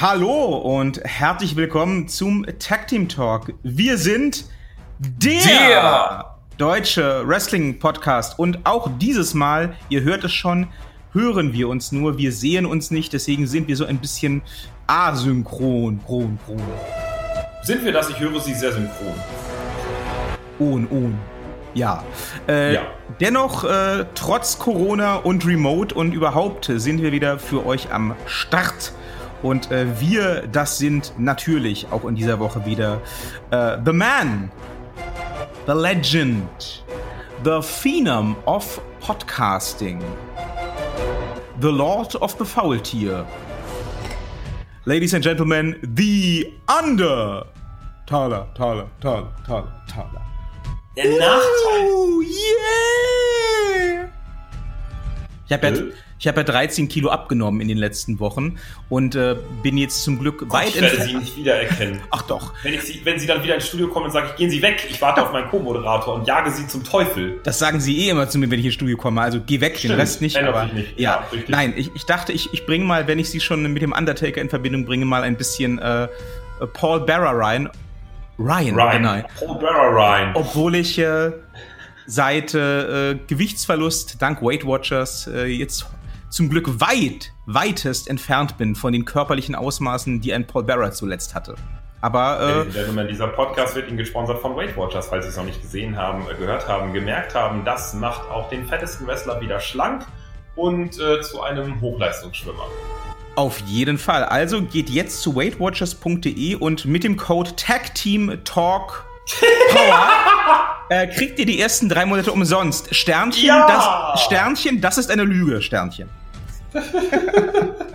Hallo und herzlich willkommen zum Tag Team Talk. Wir sind der, Der. deutsche Wrestling Podcast und auch dieses Mal, ihr hört es schon, hören wir uns nur, wir sehen uns nicht, deswegen sind wir so ein bisschen asynchron, kron, kron. Sind wir das? Ich höre Sie sehr synchron. On, on. Ja. Äh, Ja. Dennoch, äh, trotz Corona und Remote und überhaupt sind wir wieder für euch am Start. Und äh, wir, das sind natürlich auch in dieser Woche wieder äh, The Man, The Legend, The Phenom of Podcasting, The Lord of the Faultier, Ladies and Gentlemen, The Under. Taler, Taler, Taler, Taler, Taler. Der Nachteil. Oh, yeah! Ich habe ja, Äh? Ich hab ja 13 Kilo abgenommen in den letzten Wochen und äh, bin jetzt zum Glück weit ich werde Sie nicht wiedererkennen. Ach doch, Wenn, ich Sie, wenn Sie dann wieder ins Studio kommen und sagen, gehen Sie weg, ich warte auf meinen Co-Moderator und jage Sie zum Teufel. das sagen sie eh immer zu mir, wenn ich ins Studio komme. Also geh weg, den Stimmt, Rest nicht. Aber nicht. ja, Ja, nein, ich, ich dachte, ich, ich bringe mal, wenn ich sie schon mit dem Undertaker in Verbindung bringe, mal ein bisschen äh, äh, Paul Bearer rein. Ryan, Ryan. genau. Paul Bearer Ryan. Obwohl ich äh, seit äh, äh, Gewichtsverlust dank Weight Watchers äh, jetzt zum Glück weit, weitest entfernt bin von den körperlichen Ausmaßen, die ein Paul Bearer zuletzt hatte. Aber äh, Gentlemen, dieser Podcast wird Ihnen gesponsert von Weight Watchers, falls Sie es noch nicht gesehen haben, äh, gehört haben, gemerkt haben. Das macht auch den fettesten Wrestler wieder schlank und äh, zu einem Hochleistungsschwimmer. auf jeden Fall. Also geht jetzt zu weightwatchers.de und mit dem Code TAGTEAMTALK Power äh, kriegt ihr die ersten drei Monate umsonst. Sternchen, Ja! das Sternchen, das ist eine Lüge, Sternchen.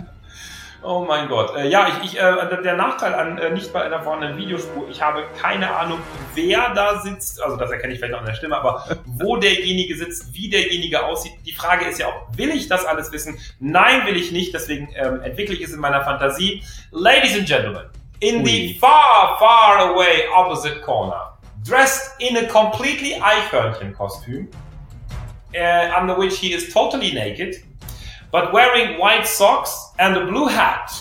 Oh mein Gott. Äh, ja, ich, ich, äh, der Nachteil an äh, nicht bei einer vorhandenen Videospur, ich habe keine Ahnung, wer da sitzt. Also das erkenne ich vielleicht auch an der Stimme, aber wo derjenige sitzt, wie derjenige aussieht. Die Frage ist ja auch, will ich das alles wissen? Nein, will ich nicht. Deswegen ähm, entwickle ich es in meiner Fantasie. Ladies and Gentlemen, in Ui. the far, far away opposite corner, dressed in a completely Eichhörnchen-Kostüm, uh, under which he is totally naked, but wearing white socks and a blue hat.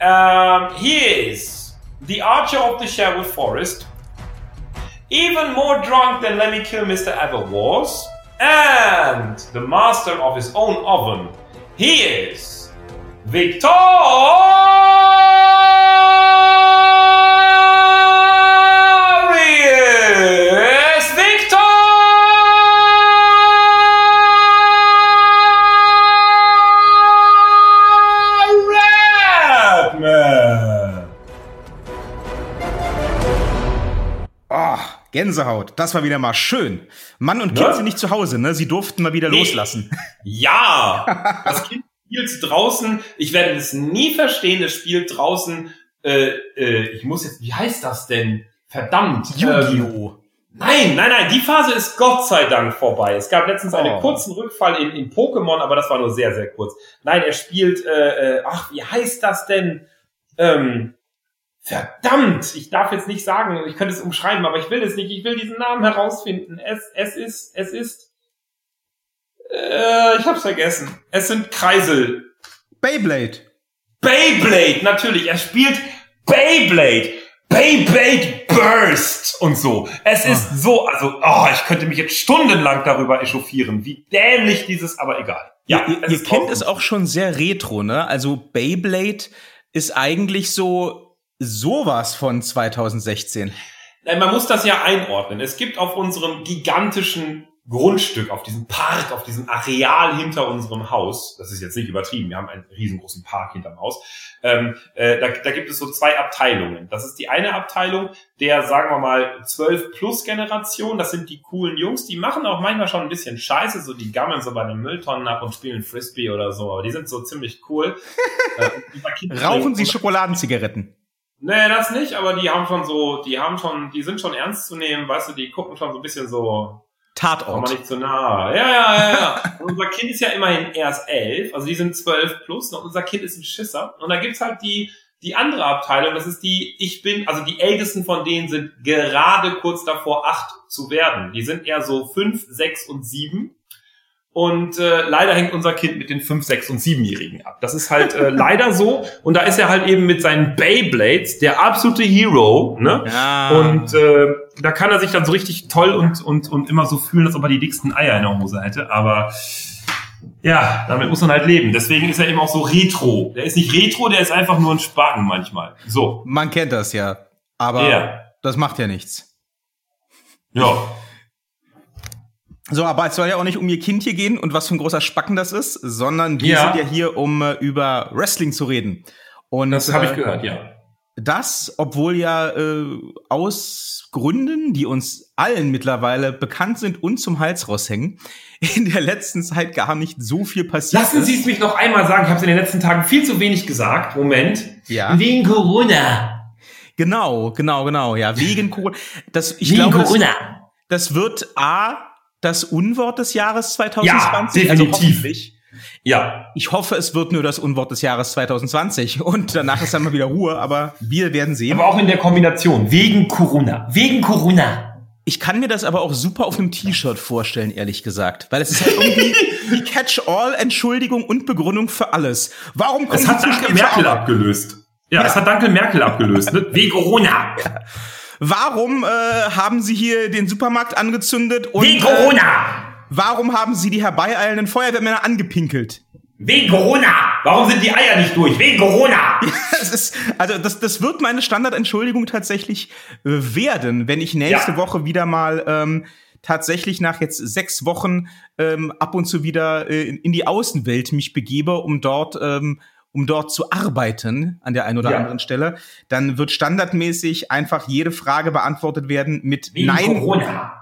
Um, he is the archer of the Sherwood Forest, even more drunk than Lemmy Kilmister ever was, and the master of his own oven. He is Victorious Gänsehaut, das war wieder mal schön. Mann und Kind Ne? sind nicht zu Hause, ne? Sie durften mal wieder Nee. loslassen. Ja, das Kind spielt draußen. Ich werde es nie verstehen. Es spielt draußen. Äh, äh, ich muss jetzt. Wie heißt das denn? Verdammt. Ähm, Yu-Gi-Oh! nein, nein, nein. Die Phase ist Gott sei Dank vorbei. Es gab letztens einen Oh. kurzen Rückfall in, in Pokémon, aber das war nur sehr, sehr kurz. Nein, er spielt. Äh, äh, ach, wie heißt das denn? Ähm, verdammt. Ich darf jetzt nicht sagen. Ich könnte es umschreiben, aber ich will es nicht. Ich will diesen Namen herausfinden. Es, es ist. Es ist. Äh, ich hab's vergessen. Es sind Kreisel. Beyblade. Beyblade, natürlich. Er spielt Beyblade. Beyblade Burst und so. Es ist so, also, oh, ich könnte mich jetzt stundenlang darüber echauffieren, wie dämlich dieses, aber egal. Ja, ihr, ihr kennt es auch schon sehr retro, ne? Also Beyblade ist eigentlich so sowas von 2016. Nein, man muss das ja einordnen. Es gibt auf unserem gigantischen Grundstück, auf diesem Park, auf diesem Areal hinter unserem Haus, das ist jetzt nicht übertrieben, wir haben einen riesengroßen Park hinterm Haus, ähm, äh, da, da gibt es so zwei Abteilungen. Das ist die eine Abteilung der, sagen wir mal, 12-Plus-Generation, das sind die coolen Jungs, die machen auch manchmal schon ein bisschen Scheiße, so die gammeln so bei den Mülltonnen ab und spielen Frisbee oder so, aber die sind so ziemlich cool. Äh, Rauchen Sie Schokoladenzigaretten? Nee, das nicht, aber die haben schon so, die haben schon, die sind schon ernst zu nehmen, weißt du, die gucken schon so ein bisschen so, komm mal Tatort. nicht zu nah. Ja, ja, ja, ja. Und unser Kind ist ja immerhin erst elf, also die sind zwölf plus, und unser Kind ist ein Schisser. Und da gibt's halt die, die andere Abteilung, das ist die, ich bin, also die ältesten von denen sind gerade kurz davor, acht zu werden. Die sind eher so fünf, sechs und sieben. Und äh, leider hängt unser Kind mit den 5, 6 und 7-Jährigen ab. Das ist halt äh, leider so. Und da ist er halt eben mit seinen Beyblades der absolute Hero. Ne? Ja. Und äh, da kann er sich dann so richtig toll und, und, und immer so fühlen, als ob er die dicksten Eier in der Hose hätte. Aber ja, damit muss man halt leben. Deswegen ist er eben auch so retro. Der ist nicht retro, der ist einfach nur ein Spaten manchmal. So. Man kennt das ja. Aber Ja. das macht ja nichts. Ja. So, aber es soll ja auch nicht um ihr Kind hier gehen und was für ein großer Spacken das ist, sondern wir Ja. sind ja hier, um äh, über Wrestling zu reden. Und Das habe ich äh, gehört, ja. Das, obwohl ja äh, aus Gründen, die uns allen mittlerweile bekannt sind und zum Hals raushängen, in der letzten Zeit gar nicht so viel passiert Lassen ist. Sie es mich noch einmal sagen. Ich habe es in den letzten Tagen viel zu wenig gesagt. Moment. Ja. Wegen Corona. Genau, genau, genau. Ja, wegen Corona. Das, ich Wegen glaube, das, Corona. das wird A, das Unwort des Jahres 2020. Ja, Also definitiv. hoffentlich. Ja. Ich hoffe, es wird nur das Unwort des Jahres 2020 und danach ist dann mal wieder Ruhe, aber wir werden sehen. Aber auch in der Kombination. Wegen Corona. Wegen Corona. Ich kann mir das aber auch super auf einem T-Shirt vorstellen, ehrlich gesagt. Weil es ist halt irgendwie die Catch-all-Entschuldigung und Begründung für alles. Warum kommen Es hat Danke Merkel abgelöst. Ja, Ja. es hat Danke Merkel abgelöst. Ne? Wegen Corona. Warum äh, haben Sie hier den Supermarkt angezündet und Wegen äh, Corona. warum haben Sie die herbeieilenden Feuerwehrmänner angepinkelt? Wegen Corona. Warum sind die Eier nicht durch? Wegen Corona. Das ist, also das, das wird meine Standardentschuldigung tatsächlich äh, werden, wenn ich nächste Ja. Woche wieder mal ähm, tatsächlich nach jetzt sechs Wochen ähm, ab und zu wieder äh, in, in die Außenwelt mich begebe, um dort ähm, um dort zu arbeiten an der einen oder Ja. anderen Stelle, dann wird standardmäßig einfach jede Frage beantwortet werden mit Wegen Nein. Corona.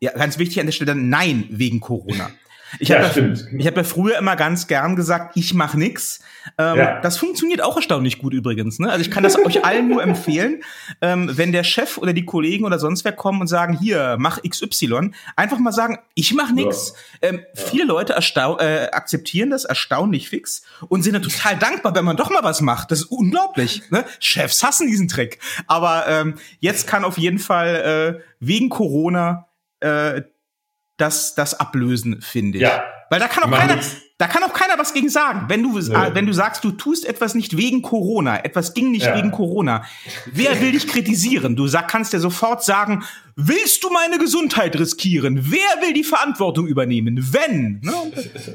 Ja, ganz wichtig an der Stelle Nein wegen Corona. Ich Ja, habe ja, hab ja früher immer ganz gern gesagt, ich mach nix. Ähm, Ja. Das funktioniert auch erstaunlich gut übrigens. Ne? Also ich kann das euch allen nur empfehlen, ähm, wenn der Chef oder die Kollegen oder sonst wer kommen und sagen, hier, mach XY, einfach mal sagen, ich mach nix. Ähm, Viele Leute äh, akzeptieren das erstaunlich fix und sind dann total dankbar, wenn man doch mal was macht. Das ist unglaublich. Ne? Chefs hassen diesen Trick. Aber ähm, jetzt kann auf jeden Fall äh, wegen Corona äh, das, das ablösen, finde ich. Ja. Weil da kann auch keiner, nix. da kann auch keiner was gegen sagen. Wenn du, äh, wenn du sagst, du tust etwas nicht wegen Corona, etwas ging nicht Ja. wegen Corona, wer will dich kritisieren? Du sag, kannst ja sofort sagen, willst du meine Gesundheit riskieren? Wer will die Verantwortung übernehmen? Wenn? Ne?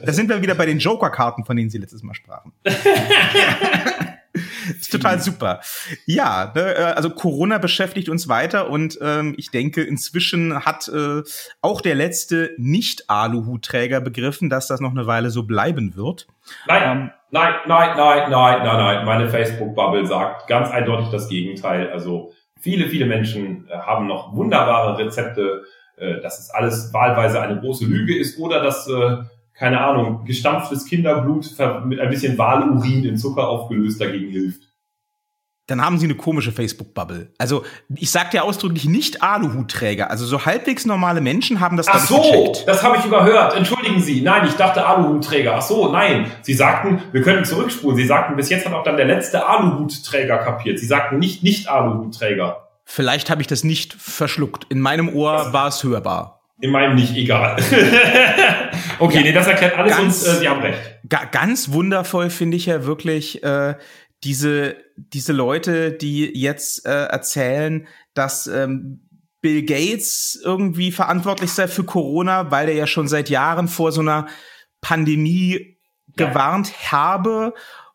Da sind wir wieder bei den Joker-Karten, von denen Sie letztes Mal sprachen. ist total super. Ja, ne, äh, also Corona beschäftigt uns weiter und ähm, ich denke, inzwischen hat äh, auch der letzte Nicht-Aluhutträger begriffen, dass das noch eine Weile so bleiben wird. Nein, Ähm, nein, nein, nein, nein, nein, nein. Meine Facebook-Bubble sagt ganz eindeutig das Gegenteil. Also viele, viele Menschen äh, haben noch wunderbare Rezepte, äh, dass es alles wahlweise eine große Lüge ist oder dass, äh, keine Ahnung, gestampftes Kinderblut mit ein bisschen Walurin in Zucker aufgelöst dagegen hilft. Dann haben sie eine komische Facebook-Bubble. Also ich sagte ja ausdrücklich nicht Aluhutträger. Also so halbwegs normale Menschen haben das Ach so, gecheckt. das habe ich überhört. Entschuldigen Sie. Nein, ich dachte Aluhutträger. Ach so, nein. Sie sagten, wir können zurückspulen. Sie sagten, bis jetzt hat auch dann der letzte Aluhutträger kapiert. Sie sagten nicht nicht Aluhutträger. Vielleicht habe ich das nicht verschluckt. In meinem Ohr war es hörbar. In meinem nicht, egal. okay, nee, das erklärt alles Ganz- und äh, Sie haben recht. Ga ganz wundervoll finde ich ja wirklich äh, diese, diese Leute, die jetzt äh, erzählen, dass ähm, Bill Gates irgendwie verantwortlich sei für Corona, weil er ja schon seit Jahren vor so einer Pandemie Ja. gewarnt habe.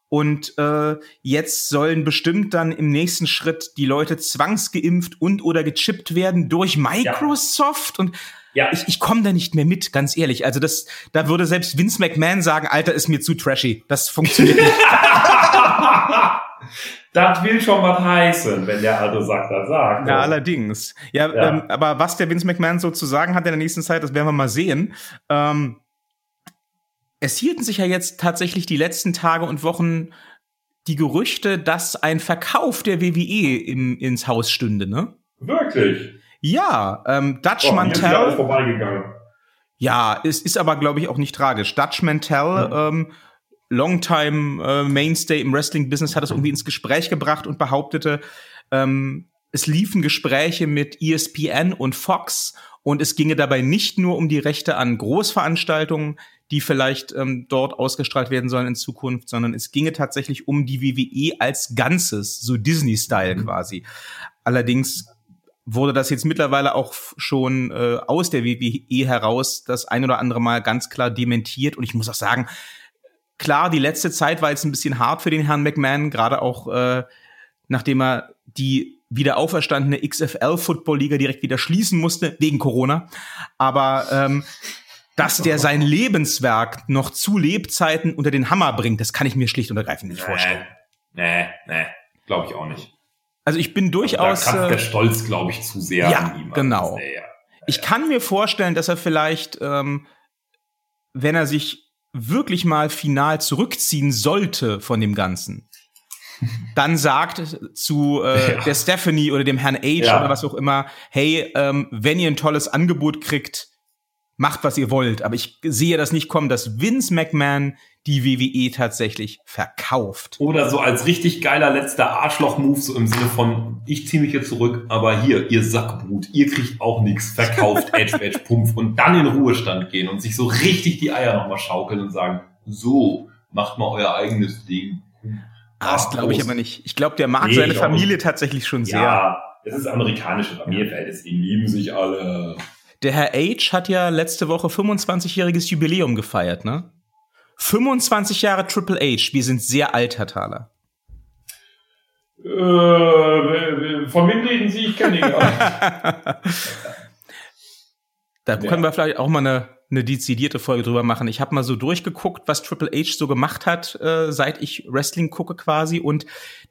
Und äh, jetzt sollen bestimmt dann im nächsten Schritt die Leute zwangsgeimpft und oder gechippt werden durch Microsoft. Und Ja, ich, ich komme da nicht mehr mit, ganz ehrlich. Also das, da würde selbst Vince McMahon sagen, Alter, ist mir zu trashy. Das funktioniert nicht. das will schon was heißen, wenn der Alte sagt, das sagt. ja, allerdings. Ja, Ja. Ähm, aber was der Vince McMahon so zu sagen hat in der nächsten Zeit, das werden wir mal sehen. Ähm, es hielten sich ja jetzt tatsächlich die letzten Tage und Wochen die Gerüchte, dass ein Verkauf der WWE im, ins Haus stünde, ne? Wirklich. Ja, ähm, Dutch Oh, Mantel. vorbeigegangen. Ja, es ist aber, glaube ich, auch nicht tragisch. Dutch Mantel, ähm, Longtime äh, Mainstay im Wrestling-Business, hat es irgendwie ins Gespräch gebracht und behauptete, ähm, es liefen Gespräche mit ESPN und Fox und es ginge dabei nicht nur um die Rechte an Großveranstaltungen, die vielleicht ähm, dort ausgestrahlt werden sollen in Zukunft, sondern es ginge tatsächlich um die WWE als Ganzes, so Disney-Style mhm. quasi. Allerdings wurde das jetzt mittlerweile auch schon äh, aus der WWE heraus das ein oder andere Mal ganz klar dementiert. Und ich muss auch sagen, klar, die letzte Zeit war jetzt ein bisschen hart für den Herrn McMahon, gerade auch äh, nachdem er die wieder auferstandene XFL-Football-Liga direkt wieder schließen musste, wegen Corona. Aber ähm, dass der sein Lebenswerk noch zu Lebzeiten unter den Hammer bringt, das kann ich mir schlicht und ergreifend nicht vorstellen. Nee, nee, glaube ich auch nicht. Also ich bin durchaus. Also da der äh, Stolz, glaube ich, zu sehr ja, an ihm. Genau. Nee, ja. Ich kann mir vorstellen, dass er vielleicht, ähm, wenn er sich wirklich mal final zurückziehen sollte von dem Ganzen, dann sagt zu äh, ja. der Stephanie oder dem Herrn H ja. oder was auch immer, hey, ähm, wenn ihr ein tolles Angebot kriegt, macht, was ihr wollt. Aber ich sehe das nicht kommen, dass Vince McMahon die WWE tatsächlich verkauft. Oder so als richtig geiler letzter Arschloch-Move, so im Sinne von, ich ziehe mich hier zurück, aber hier, ihr Sackbrut, ihr kriegt auch nichts, verkauft Edge, Edge, Pumpf und dann in Ruhestand gehen und sich so richtig die Eier nochmal schaukeln und sagen, so, macht mal euer eigenes Ding. Ah, das glaube ich aber nicht. Ich glaube, der mag nee, seine Familie tatsächlich schon sehr. Ja, es ist amerikanische Familienverhältnis, die lieben sich alle. Der Herr H hat ja letzte Woche 25-jähriges Jubiläum gefeiert, ne? 25 Jahre Triple H. Wir sind sehr alt, Herr Thaler. Äh, von wem reden Sie? Ich kenne ihn gar nicht. da ja. können wir vielleicht auch mal eine, eine dezidierte Folge drüber machen. Ich habe mal so durchgeguckt, was Triple H so gemacht hat, äh, seit ich Wrestling gucke quasi. Und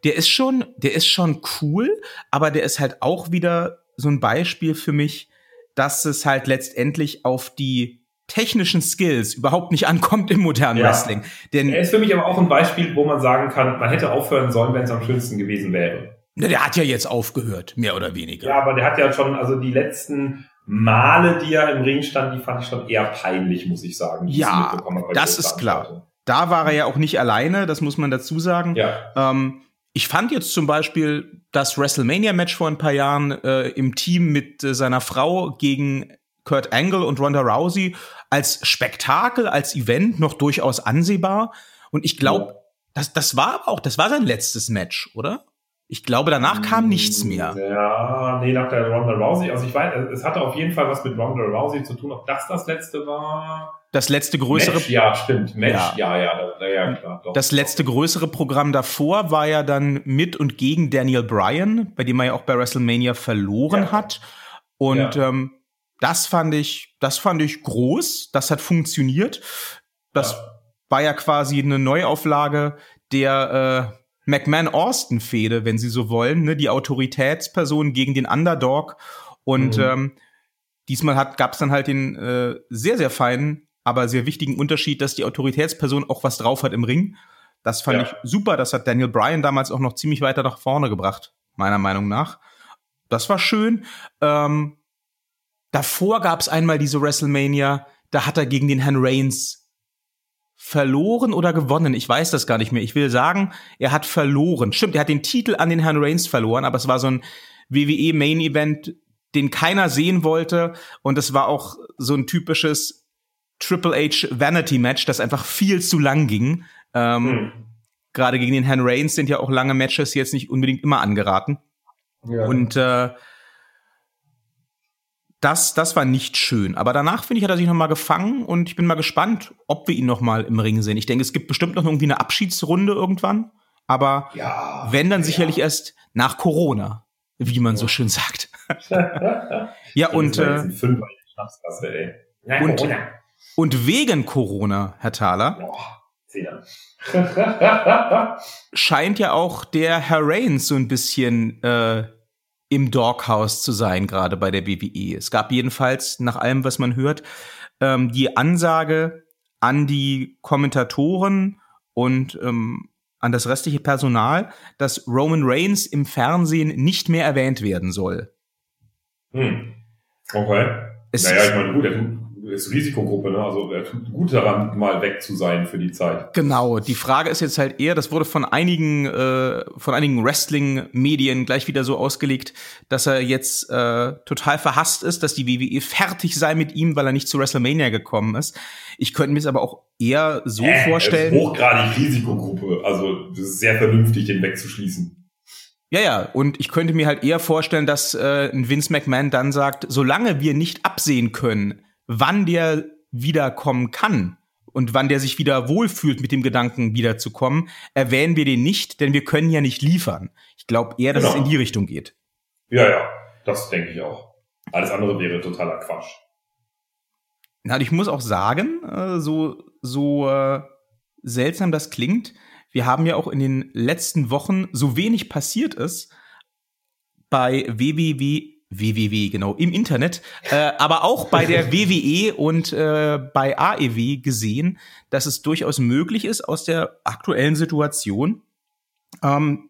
der ist schon, der ist schon cool, aber der ist halt auch wieder so ein Beispiel für mich, dass es halt letztendlich auf die technischen Skills überhaupt nicht ankommt im modernen ja. Wrestling. Denn er ist für mich aber auch ein Beispiel, wo man sagen kann, man hätte aufhören sollen, wenn es am schönsten gewesen wäre. Na, der hat ja jetzt aufgehört, mehr oder weniger. Ja, aber der hat ja schon, also die letzten Male, die er im Ring stand, die fand ich schon eher peinlich, muss ich sagen. Ja, das ist klar. Da war er ja auch nicht alleine, das muss man dazu sagen. Ja. Ähm, ich fand jetzt zum Beispiel das WrestleMania-Match vor ein paar Jahren äh, im Team mit äh, seiner Frau gegen Kurt Angle und Ronda Rousey als Spektakel, als Event noch durchaus ansehbar. Und ich glaube, ja. das, das war aber auch, das war sein letztes Match, oder? Ich glaube, danach kam nichts mehr. Ja, nee, nach der Ronda Rousey. Also ich weiß, es hatte auf jeden Fall was mit Ronda Rousey zu tun. Ob das das letzte war? Das letzte größere. Match, ja, stimmt. Match, ja, ja, ja, ja, klar. Doch, das letzte größere Programm davor war ja dann mit und gegen Daniel Bryan, bei dem er ja auch bei WrestleMania verloren ja. hat. Und ja. ähm, das fand ich, das fand ich groß. Das hat funktioniert. Das ja. war ja quasi eine Neuauflage der äh, McMahon-Austin-Fehde, wenn Sie so wollen, ne? die Autoritätsperson gegen den Underdog. Und mhm. ähm, diesmal hat gab es dann halt den äh, sehr, sehr feinen, aber sehr wichtigen Unterschied, dass die Autoritätsperson auch was drauf hat im Ring. Das fand ja. ich super. Das hat Daniel Bryan damals auch noch ziemlich weiter nach vorne gebracht, meiner Meinung nach. Das war schön. Ähm, davor gab es einmal diese WrestleMania, da hat er gegen den Herrn Reigns verloren oder gewonnen. Ich weiß das gar nicht mehr. Ich will sagen, er hat verloren. Stimmt, er hat den Titel an den Herrn Reigns verloren, aber es war so ein WWE Main Event, den keiner sehen wollte. Und es war auch so ein typisches Triple H Vanity Match, das einfach viel zu lang ging. Ähm, hm. Gerade gegen den Herrn Reigns sind ja auch lange Matches jetzt nicht unbedingt immer angeraten. Ja. Und äh, das, das war nicht schön. Aber danach, finde ich, hat er sich noch mal gefangen und ich bin mal gespannt, ob wir ihn noch mal im Ring sehen. Ich denke, es gibt bestimmt noch irgendwie eine Abschiedsrunde irgendwann. Aber ja, wenn, dann ja. sicherlich erst nach Corona, wie man ja. so schön sagt. ja, und, äh, und, und wegen Corona, Herr Thaler, scheint ja auch der Herr Reigns so ein bisschen äh, im Doghouse zu sein, gerade bei der BWE. Es gab jedenfalls, nach allem, was man hört, ähm, die Ansage an die Kommentatoren und ähm, an das restliche Personal, dass Roman Reigns im Fernsehen nicht mehr erwähnt werden soll. Hm. Okay. Es naja, ich meine, gut, ist Risikogruppe, ne? Also er tut gut daran, mal weg zu sein für die Zeit. Genau. Die Frage ist jetzt halt eher, das wurde von einigen äh, von einigen Wrestling-Medien gleich wieder so ausgelegt, dass er jetzt äh, total verhasst ist, dass die WWE fertig sei mit ihm, weil er nicht zu WrestleMania gekommen ist. Ich könnte mir es aber auch eher so äh, vorstellen. hochgradig Risikogruppe. Also das ist sehr vernünftig, den wegzuschließen. Ja, ja, und ich könnte mir halt eher vorstellen, dass äh, ein Vince McMahon dann sagt, solange wir nicht absehen können, wann der wiederkommen kann und wann der sich wieder wohlfühlt mit dem Gedanken wiederzukommen, erwähnen wir den nicht, denn wir können ja nicht liefern. Ich glaube eher, dass genau. es in die Richtung geht. Ja, ja, das denke ich auch. Alles andere wäre totaler Quatsch. Na, ich muss auch sagen, äh, so so äh, seltsam das klingt, wir haben ja auch in den letzten Wochen so wenig passiert ist bei www www, genau, im Internet, äh, aber auch bei der WWE und äh, bei AEW gesehen, dass es durchaus möglich ist, aus der aktuellen Situation ähm,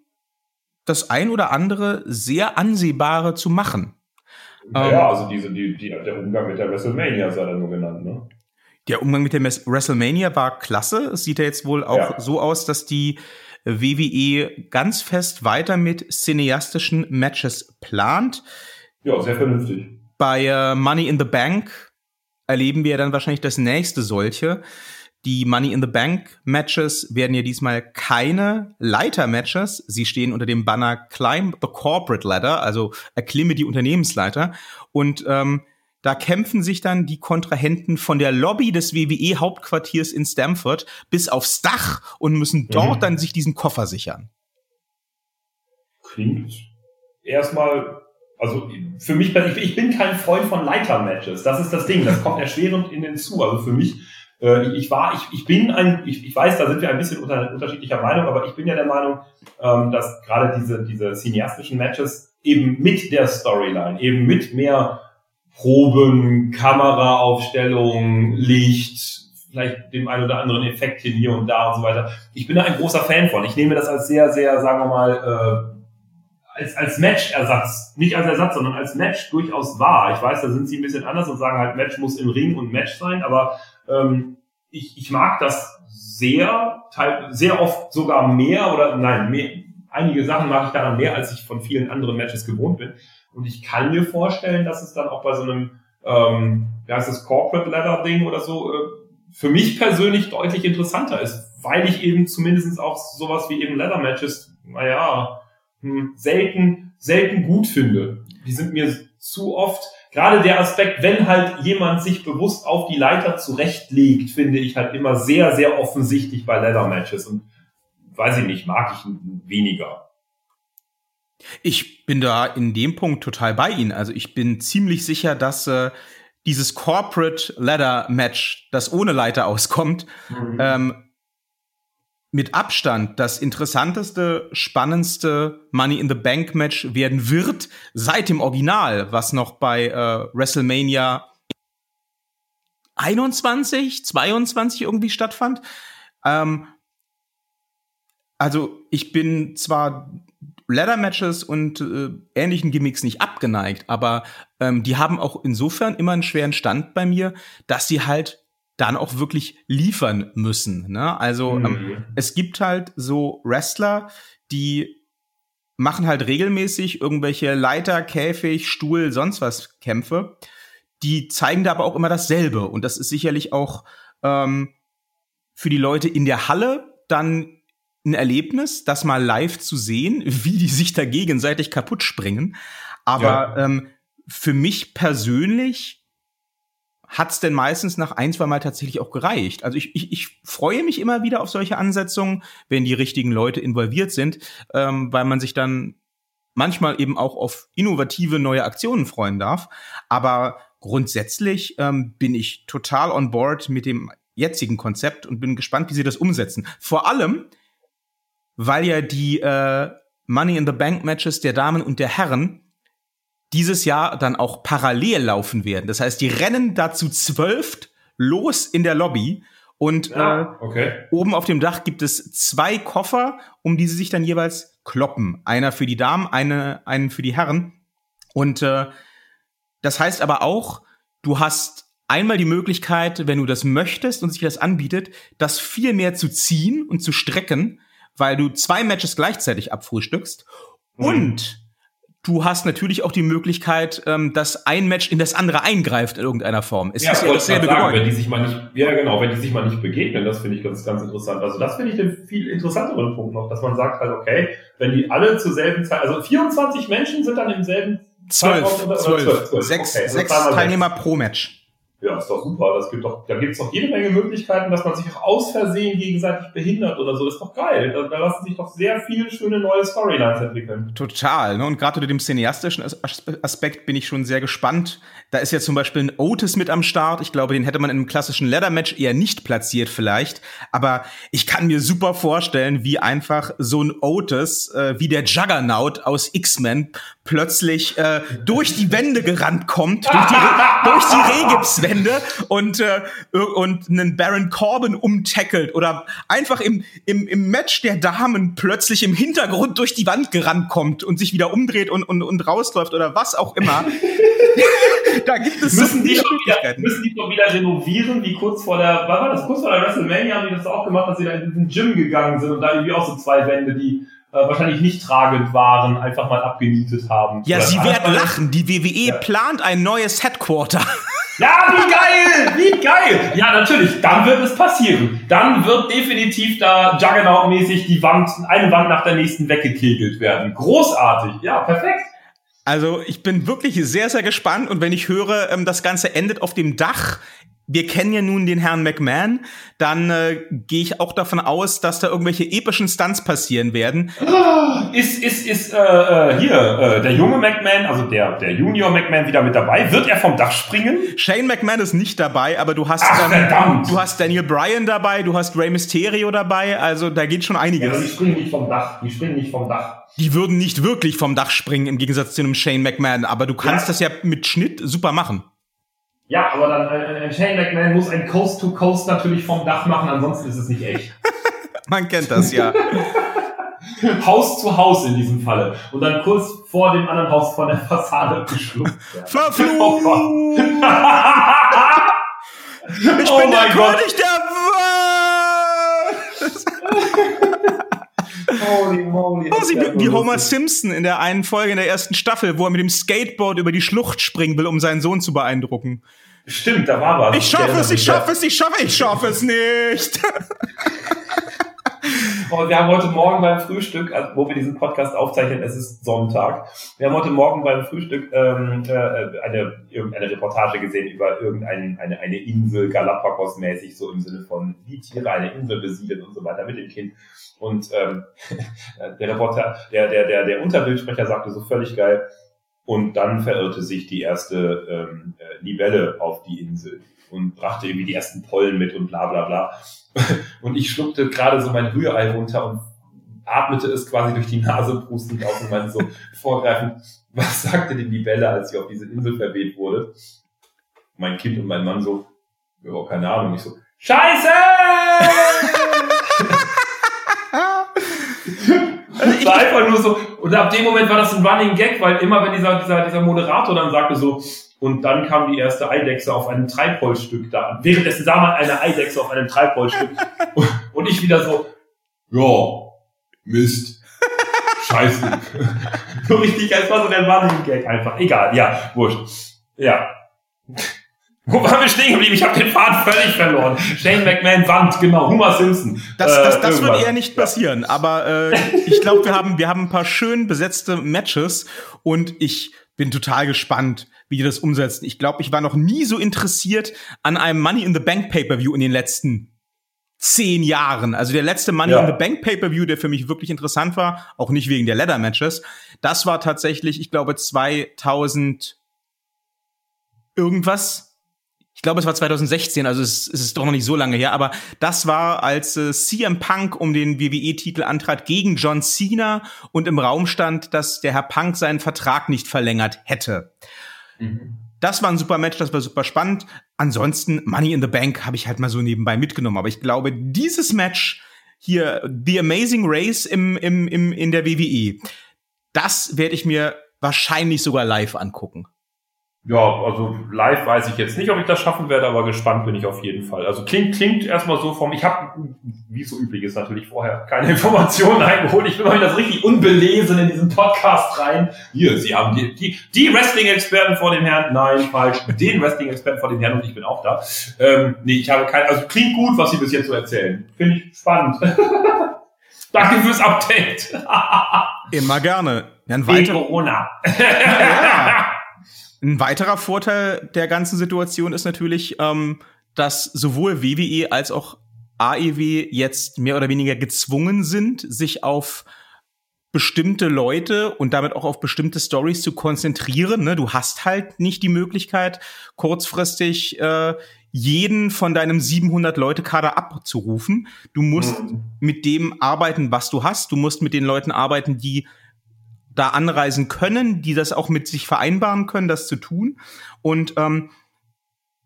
das ein oder andere sehr ansehbare zu machen. Ja, ähm, also diese, die, die, der Umgang mit der WrestleMania sei dann nur genannt, ne? Der Umgang mit der WrestleMania war klasse. Es sieht ja jetzt wohl auch ja. so aus, dass die WWE ganz fest weiter mit cineastischen Matches plant. Ja, sehr vernünftig. Bei äh, Money in the Bank erleben wir dann wahrscheinlich das nächste solche. Die Money in the Bank Matches werden ja diesmal keine Leiter-Matches. Sie stehen unter dem Banner Climb the Corporate Ladder, also erklimme die Unternehmensleiter. Und ähm, da kämpfen sich dann die Kontrahenten von der Lobby des WWE-Hauptquartiers in Stamford bis aufs Dach und müssen dort mhm. dann sich diesen Koffer sichern. Klingt erstmal, also für mich, ich, bin kein Freund von Leiter-Matches. Das ist das Ding, das kommt erschwerend in den zu. Also für mich, äh, ich war, ich, ich bin ein, ich, ich weiß, da sind wir ein bisschen unter, unterschiedlicher Meinung, aber ich bin ja der Meinung, ähm, dass gerade diese, diese cineastischen Matches eben mit der Storyline, eben mit mehr Proben, Kameraaufstellung, Licht, vielleicht dem einen oder anderen Effekt hier und da und so weiter. Ich bin da ein großer Fan von. Ich nehme das als sehr, sehr, sagen wir mal, äh, als, als Match-Ersatz, nicht als Ersatz, sondern als Match durchaus wahr. Ich weiß, da sind sie ein bisschen anders und sagen halt, Match muss im Ring und Match sein, aber ähm, ich, ich mag das sehr, sehr oft sogar mehr oder nein, mehr, einige Sachen mag ich daran mehr, als ich von vielen anderen Matches gewohnt bin. Und ich kann mir vorstellen, dass es dann auch bei so einem, ähm, wie heißt das, Corporate Leather Ding oder so, äh, für mich persönlich deutlich interessanter ist, weil ich eben zumindest auch sowas wie eben Leather Matches, naja, hm, selten, selten gut finde. Die sind mir zu oft, gerade der Aspekt, wenn halt jemand sich bewusst auf die Leiter zurechtlegt, finde ich halt immer sehr, sehr offensichtlich bei Leather Matches und weiß ich nicht, mag ich weniger. Ich bin da in dem Punkt total bei Ihnen. Also ich bin ziemlich sicher, dass äh, dieses Corporate Ladder Match, das ohne Leiter auskommt, mhm. ähm, mit Abstand das interessanteste, spannendste Money in the Bank Match werden wird seit dem Original, was noch bei äh, WrestleMania 21, 22 irgendwie stattfand. Ähm, also ich bin zwar Ladder-Matches und äh, ähnlichen Gimmicks nicht abgeneigt, aber ähm, die haben auch insofern immer einen schweren Stand bei mir, dass sie halt dann auch wirklich liefern müssen. Ne? Also mhm. ähm, es gibt halt so Wrestler, die machen halt regelmäßig irgendwelche Leiter, Käfig, Stuhl, sonst was Kämpfe. Die zeigen da aber auch immer dasselbe. Und das ist sicherlich auch ähm, für die Leute in der Halle dann ein Erlebnis, das mal live zu sehen, wie die sich da gegenseitig kaputt springen. Aber ja. ähm, für mich persönlich hat's denn meistens nach ein, zwei Mal tatsächlich auch gereicht. Also ich, ich, ich freue mich immer wieder auf solche Ansetzungen, wenn die richtigen Leute involviert sind, ähm, weil man sich dann manchmal eben auch auf innovative neue Aktionen freuen darf. Aber grundsätzlich ähm, bin ich total on board mit dem jetzigen Konzept und bin gespannt, wie sie das umsetzen. Vor allem, weil ja die äh, Money in the Bank Matches der Damen und der Herren dieses Jahr dann auch parallel laufen werden. Das heißt, die rennen dazu zwölf los in der Lobby und ja, äh, okay. oben auf dem Dach gibt es zwei Koffer, um die sie sich dann jeweils kloppen. Einer für die Damen, eine, einen für die Herren. Und äh, das heißt aber auch, du hast einmal die Möglichkeit, wenn du das möchtest und sich das anbietet, das viel mehr zu ziehen und zu strecken, weil du zwei Matches gleichzeitig abfrühstückst. Mhm. Und du hast natürlich auch die Möglichkeit, ähm, dass ein Match in das andere eingreift in irgendeiner Form. Es ja, ist ja dasselbe sagen, wenn die sich mal nicht, ja genau, wenn die sich mal nicht begegnen, das finde ich ganz, ganz interessant. Also das finde ich den viel interessanteren Punkt noch, dass man sagt halt, okay, wenn die alle zur selben Zeit, also 24 Menschen sind dann im selben Zwölf, zwölf. Oder 12, 12. Sechs, also sechs Teilnehmer pro Match. Ja, ist doch super. Das gibt doch, da gibt es doch jede Menge Möglichkeiten, dass man sich auch aus Versehen gegenseitig behindert oder so. Das ist doch geil. Da, da lassen sich doch sehr viele schöne neue Storylines entwickeln. Total. Ne? Und gerade unter dem cineastischen Aspekt bin ich schon sehr gespannt. Da ist ja zum Beispiel ein Otis mit am Start. Ich glaube, den hätte man in einem klassischen Leather-Match eher nicht platziert vielleicht. Aber ich kann mir super vorstellen, wie einfach so ein Otis, äh, wie der Juggernaut aus X-Men, plötzlich äh, durch die Wände gerannt kommt, durch die, durch die Regipswände und, äh, und einen Baron Corbin umtackelt oder einfach im, im, im Match der Damen plötzlich im Hintergrund durch die Wand gerannt kommt und sich wieder umdreht und, und, und rausläuft oder was auch immer. da gibt es müssen so die schon wieder, Müssen die doch wieder renovieren, wie kurz vor der, was war das, kurz vor der WrestleMania haben die das auch gemacht, dass sie da in diesen Gym gegangen sind und da irgendwie auch so zwei Wände, die äh, wahrscheinlich nicht tragend waren, einfach mal abgenietet haben. Ja, sie werden lachen. Die WWE ja. plant ein neues Headquarter. Ja, wie geil! Wie geil! Ja, natürlich, dann wird es passieren. Dann wird definitiv da Juggernaut-mäßig die Wand, eine Wand nach der nächsten weggekegelt werden. Großartig. Ja, perfekt. Also ich bin wirklich sehr, sehr gespannt und wenn ich höre, ähm, das Ganze endet auf dem Dach wir kennen ja nun den Herrn McMahon, dann äh, gehe ich auch davon aus, dass da irgendwelche epischen Stunts passieren werden. Ist, ist, ist äh, äh, hier äh, der junge McMahon, also der, der Junior McMahon wieder mit dabei? Wird er vom Dach springen? Shane McMahon ist nicht dabei, aber du hast Ach, ähm, du hast Daniel Bryan dabei, du hast Rey Mysterio dabei, also da geht schon einiges. Ja, die springen nicht vom Dach, die springen nicht vom Dach. Die würden nicht wirklich vom Dach springen im Gegensatz zu einem Shane McMahon, aber du kannst ja. das ja mit Schnitt super machen. Ja, aber dann äh, ein Shane McMahon muss ein Coast to Coast natürlich vom Dach machen, ansonsten ist es nicht echt. Man kennt das ja. Haus zu Haus in diesem Falle. Und dann kurz vor dem anderen Haus von der Fassade geschluckt. Verflucht! ich oh bin der Gott. König der Holy moly. Oh, sie, wie Homer Simpson in der einen Folge in der ersten Staffel, wo er mit dem Skateboard über die Schlucht springen will, um seinen Sohn zu beeindrucken. Stimmt, da war was. Ich schaffe es, ich schaffe es, ich schaffe, ich schaffe es nicht. Und wir haben heute Morgen beim Frühstück, also wo wir diesen Podcast aufzeichnen, es ist Sonntag. Wir haben heute Morgen beim Frühstück ähm, äh, eine, irgendeine Reportage gesehen über irgendeine eine, eine Insel, Galapagos-mäßig, so im Sinne von, wie Tiere eine Insel besiedeln und so weiter mit dem Kind. Und ähm, der Reporter, der, der, der, der Unterbildsprecher sagte so völlig geil, und dann verirrte sich die erste ähm, äh, Libelle auf die Insel und brachte irgendwie die ersten Pollen mit und bla bla bla. Und ich schluckte gerade so mein Rührei runter und atmete es quasi durch die Nase prustend auf und meinte so vorgreifend, was sagte die Belle, als sie auf diese Insel verweht wurde? Mein Kind und mein Mann so, ja, keine Ahnung, ich so, Scheiße! Also war einfach nur so, und ab dem Moment war das ein Running Gag, weil immer wenn dieser, dieser, dieser Moderator dann sagte so, und dann kam die erste Eidechse auf einem Treibholzstück da an. Währenddessen sah man eine Eidechse auf einem Treibholzstück. und ich wieder so, ja, Mist. Scheiße. so richtig, als war so der Running Gag einfach. Egal, ja, wurscht. Ja. Wo waren wir stehen geblieben? Ich habe den Faden völlig verloren. Shane McMahon Wand, genau. Homer Simpson. Das, das, äh, das wird eher nicht passieren. Aber äh, ich glaube, wir haben, wir haben ein paar schön besetzte Matches und ich bin total gespannt, wie die das umsetzen. Ich glaube, ich war noch nie so interessiert an einem Money in the Bank Pay-per-View in den letzten zehn Jahren. Also der letzte Money ja. in the Bank Pay-per-View, der für mich wirklich interessant war, auch nicht wegen der Leather Matches, das war tatsächlich, ich glaube, 2000 irgendwas ich glaube, es war 2016, also es, es, ist doch noch nicht so lange her, aber das war, als äh, CM Punk um den WWE-Titel antrat gegen John Cena und im Raum stand, dass der Herr Punk seinen Vertrag nicht verlängert hätte. Mhm. Das war ein super Match, das war super spannend. Ansonsten, Money in the Bank habe ich halt mal so nebenbei mitgenommen. Aber ich glaube, dieses Match hier, The Amazing Race im, im, im, in der WWE, das werde ich mir wahrscheinlich sogar live angucken. Ja, also live weiß ich jetzt nicht, ob ich das schaffen werde, aber gespannt bin ich auf jeden Fall. Also klingt klingt erstmal so vom, ich habe, wie es so üblich ist, natürlich vorher keine Informationen eingeholt. Ich bin mal das richtig unbelesen in diesen Podcast rein. Hier, Sie haben die, die, die Wrestling-Experten vor dem Herrn. Nein, falsch. Den Wrestling-Experten vor dem Herrn und ich bin auch da. Ähm, nee, ich habe keine, also klingt gut, was Sie bis jetzt so erzählen. Finde ich spannend. Danke fürs Update. Immer gerne. Ein weiter Corona. ja. Ein weiterer Vorteil der ganzen Situation ist natürlich, ähm, dass sowohl WWE als auch AEW jetzt mehr oder weniger gezwungen sind, sich auf bestimmte Leute und damit auch auf bestimmte Stories zu konzentrieren. Ne? Du hast halt nicht die Möglichkeit, kurzfristig äh, jeden von deinem 700 Leute Kader abzurufen. Du musst mhm. mit dem arbeiten, was du hast. Du musst mit den Leuten arbeiten, die da anreisen können, die das auch mit sich vereinbaren können, das zu tun. Und ähm,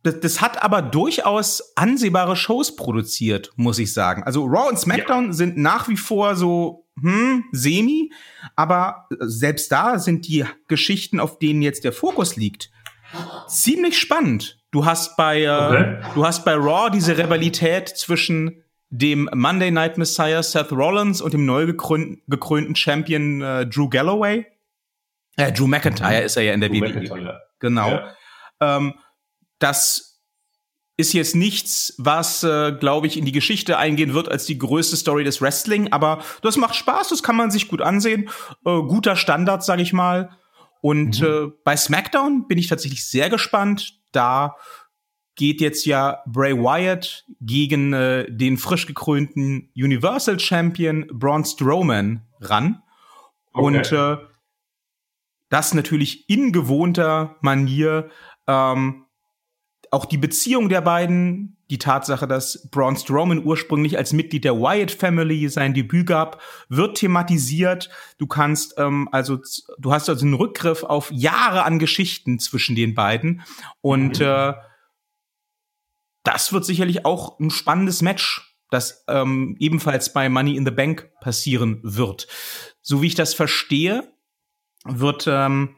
das, das hat aber durchaus ansehbare Shows produziert, muss ich sagen. Also Raw und SmackDown ja. sind nach wie vor so hm, semi, aber selbst da sind die Geschichten, auf denen jetzt der Fokus liegt, ziemlich spannend. Du hast bei äh, okay. du hast bei Raw diese Rivalität zwischen dem Monday Night Messiah Seth Rollins und dem neu gekrönten Champion äh, Drew Galloway. Äh, Drew McIntyre mhm. ist er ja in der WWE. Genau. Ja. Ähm, das ist jetzt nichts, was, äh, glaube ich, in die Geschichte eingehen wird als die größte Story des Wrestling, aber das macht Spaß, das kann man sich gut ansehen. Äh, guter Standard, sag ich mal. Und mhm. äh, bei SmackDown bin ich tatsächlich sehr gespannt. Da geht jetzt ja Bray Wyatt gegen äh, den frisch gekrönten Universal Champion Braun Strowman ran. Okay. Und äh, das natürlich in gewohnter Manier. Ähm, auch die Beziehung der beiden, die Tatsache, dass Braun Strowman ursprünglich als Mitglied der Wyatt Family sein Debüt gab, wird thematisiert. Du kannst ähm, also, du hast also einen Rückgriff auf Jahre an Geschichten zwischen den beiden und mhm. äh, das wird sicherlich auch ein spannendes Match, das ähm, ebenfalls bei Money in the Bank passieren wird. So wie ich das verstehe, wird ähm,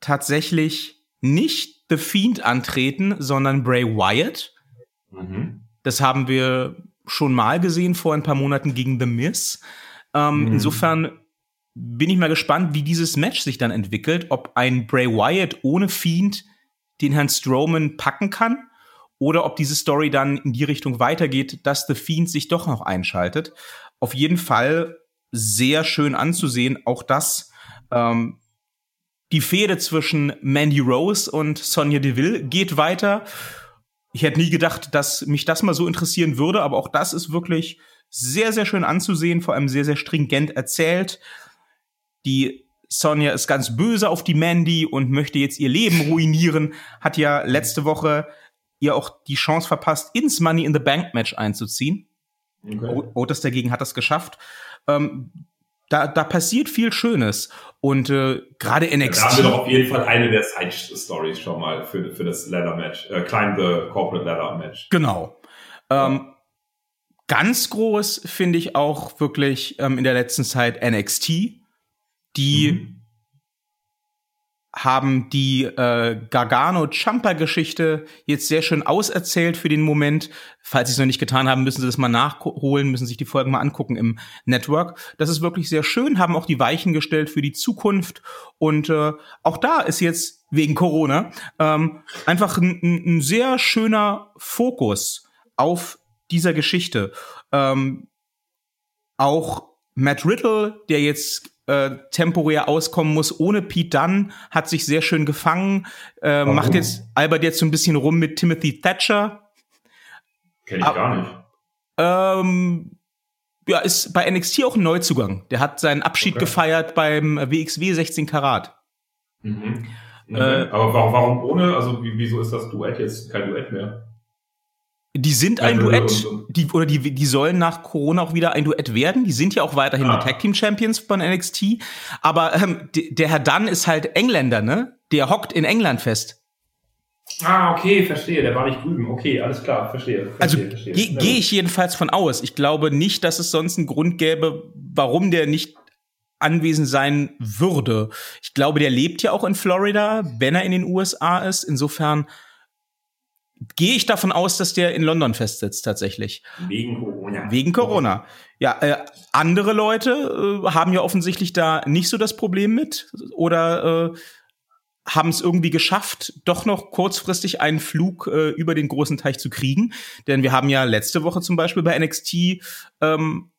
tatsächlich nicht The Fiend antreten, sondern Bray Wyatt. Mhm. Das haben wir schon mal gesehen vor ein paar Monaten gegen The Miz. Ähm, mhm. Insofern bin ich mal gespannt, wie dieses Match sich dann entwickelt, ob ein Bray Wyatt ohne Fiend den Herrn Strowman packen kann oder ob diese Story dann in die Richtung weitergeht, dass The Fiend sich doch noch einschaltet. Auf jeden Fall sehr schön anzusehen. Auch das, ähm, die Fehde zwischen Mandy Rose und Sonya Deville geht weiter. Ich hätte nie gedacht, dass mich das mal so interessieren würde, aber auch das ist wirklich sehr, sehr schön anzusehen, vor allem sehr, sehr stringent erzählt. Die Sonja ist ganz böse auf die Mandy und möchte jetzt ihr Leben ruinieren, hat ja letzte Woche ihr auch die Chance verpasst, ins Money in the Bank Match einzuziehen. Okay. Otis dagegen hat das geschafft. Ähm, da, da passiert viel Schönes. Und äh, gerade NXT. Da haben wir doch auf jeden Fall eine der Side-Stories schon mal für, für das Ladder-Match. Äh, Climb the Corporate Ladder-Match. Genau. Ähm, ganz groß finde ich auch wirklich ähm, in der letzten Zeit NXT, die mhm haben die äh, Gargano-Champa-Geschichte jetzt sehr schön auserzählt für den Moment. Falls sie es noch nicht getan haben, müssen sie das mal nachholen, müssen sich die Folgen mal angucken im Network. Das ist wirklich sehr schön, haben auch die Weichen gestellt für die Zukunft. Und äh, auch da ist jetzt wegen Corona ähm, einfach ein, ein sehr schöner Fokus auf dieser Geschichte. Ähm, auch Matt Riddle, der jetzt äh, temporär auskommen muss ohne Pete Dunn, hat sich sehr schön gefangen, äh, macht jetzt Albert jetzt so ein bisschen rum mit Timothy Thatcher. Kenn ich Ab, gar nicht. Ähm, ja, ist bei NXT auch ein Neuzugang. Der hat seinen Abschied okay. gefeiert beim WXW 16 Karat. Mhm. Okay. Äh, Aber warum, warum ohne? Also wieso ist das Duett jetzt kein Duett mehr? Die sind ein Duett, die, oder die, die sollen nach Corona auch wieder ein Duett werden. Die sind ja auch weiterhin ah. die Tag Team Champions von NXT. Aber ähm, der Herr Dunn ist halt Engländer, ne? Der hockt in England fest. Ah, okay, verstehe. Der war nicht drüben. Okay, alles klar, verstehe. verstehe also gehe geh ich jedenfalls von aus. Ich glaube nicht, dass es sonst einen Grund gäbe, warum der nicht anwesend sein würde. Ich glaube, der lebt ja auch in Florida, wenn er in den USA ist. Insofern gehe ich davon aus, dass der in London festsitzt tatsächlich. Wegen Corona. Wegen Corona. Ja, äh, andere Leute äh, haben ja offensichtlich da nicht so das Problem mit oder äh, haben es irgendwie geschafft, doch noch kurzfristig einen Flug äh, über den großen Teich zu kriegen. Denn wir haben ja letzte Woche zum Beispiel bei NXT ähm,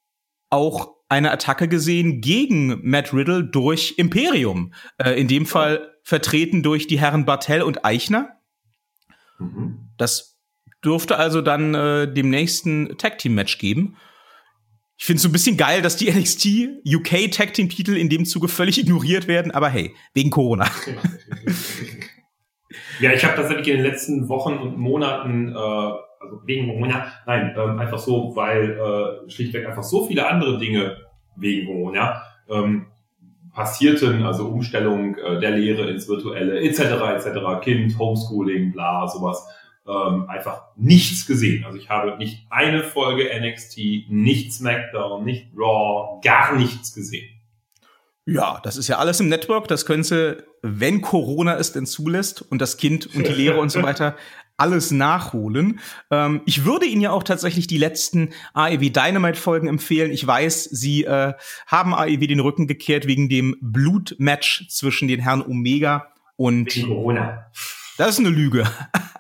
auch eine Attacke gesehen gegen Matt Riddle durch Imperium. Äh, in dem Fall vertreten durch die Herren Bartel und Eichner. Mhm. Das dürfte also dann äh, dem nächsten Tag Team Match geben. Ich finde es so ein bisschen geil, dass die NXT UK Tag Team Titel in dem Zuge völlig ignoriert werden, aber hey, wegen Corona. ja, ich habe tatsächlich in den letzten Wochen und Monaten, äh, also wegen Corona, nein, ähm, einfach so, weil äh, schlichtweg einfach so viele andere Dinge wegen Corona ähm, passierten, also Umstellung äh, der Lehre ins Virtuelle etc. etc. Kind, Homeschooling, bla, sowas ähm, einfach nichts gesehen. Also ich habe nicht eine Folge NXT, nicht SmackDown, nicht Raw, gar nichts gesehen. Ja, das ist ja alles im Network. Das können Sie, wenn Corona es denn zulässt und das Kind und die Lehre und so weiter, alles nachholen. Ähm, ich würde Ihnen ja auch tatsächlich die letzten AEW Dynamite Folgen empfehlen. Ich weiß, Sie äh, haben AEW den Rücken gekehrt wegen dem Blutmatch zwischen den Herren Omega und wegen Corona. Das ist eine Lüge.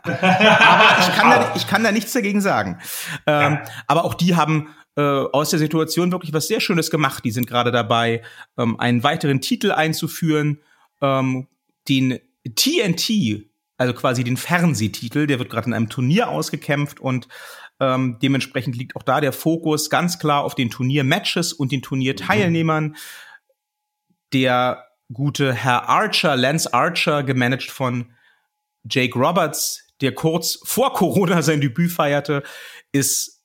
Aber ich kann, da, ich kann da nichts dagegen sagen. Ähm, ja. Aber auch die haben äh, aus der Situation wirklich was sehr Schönes gemacht. Die sind gerade dabei, ähm, einen weiteren Titel einzuführen, ähm, den TNT, also quasi den Fernsehtitel, der wird gerade in einem Turnier ausgekämpft und ähm, dementsprechend liegt auch da der Fokus ganz klar auf den Turniermatches und den Turnierteilnehmern. Mhm. Der gute Herr Archer, Lance Archer, gemanagt von Jake Roberts, der kurz vor Corona sein Debüt feierte, ist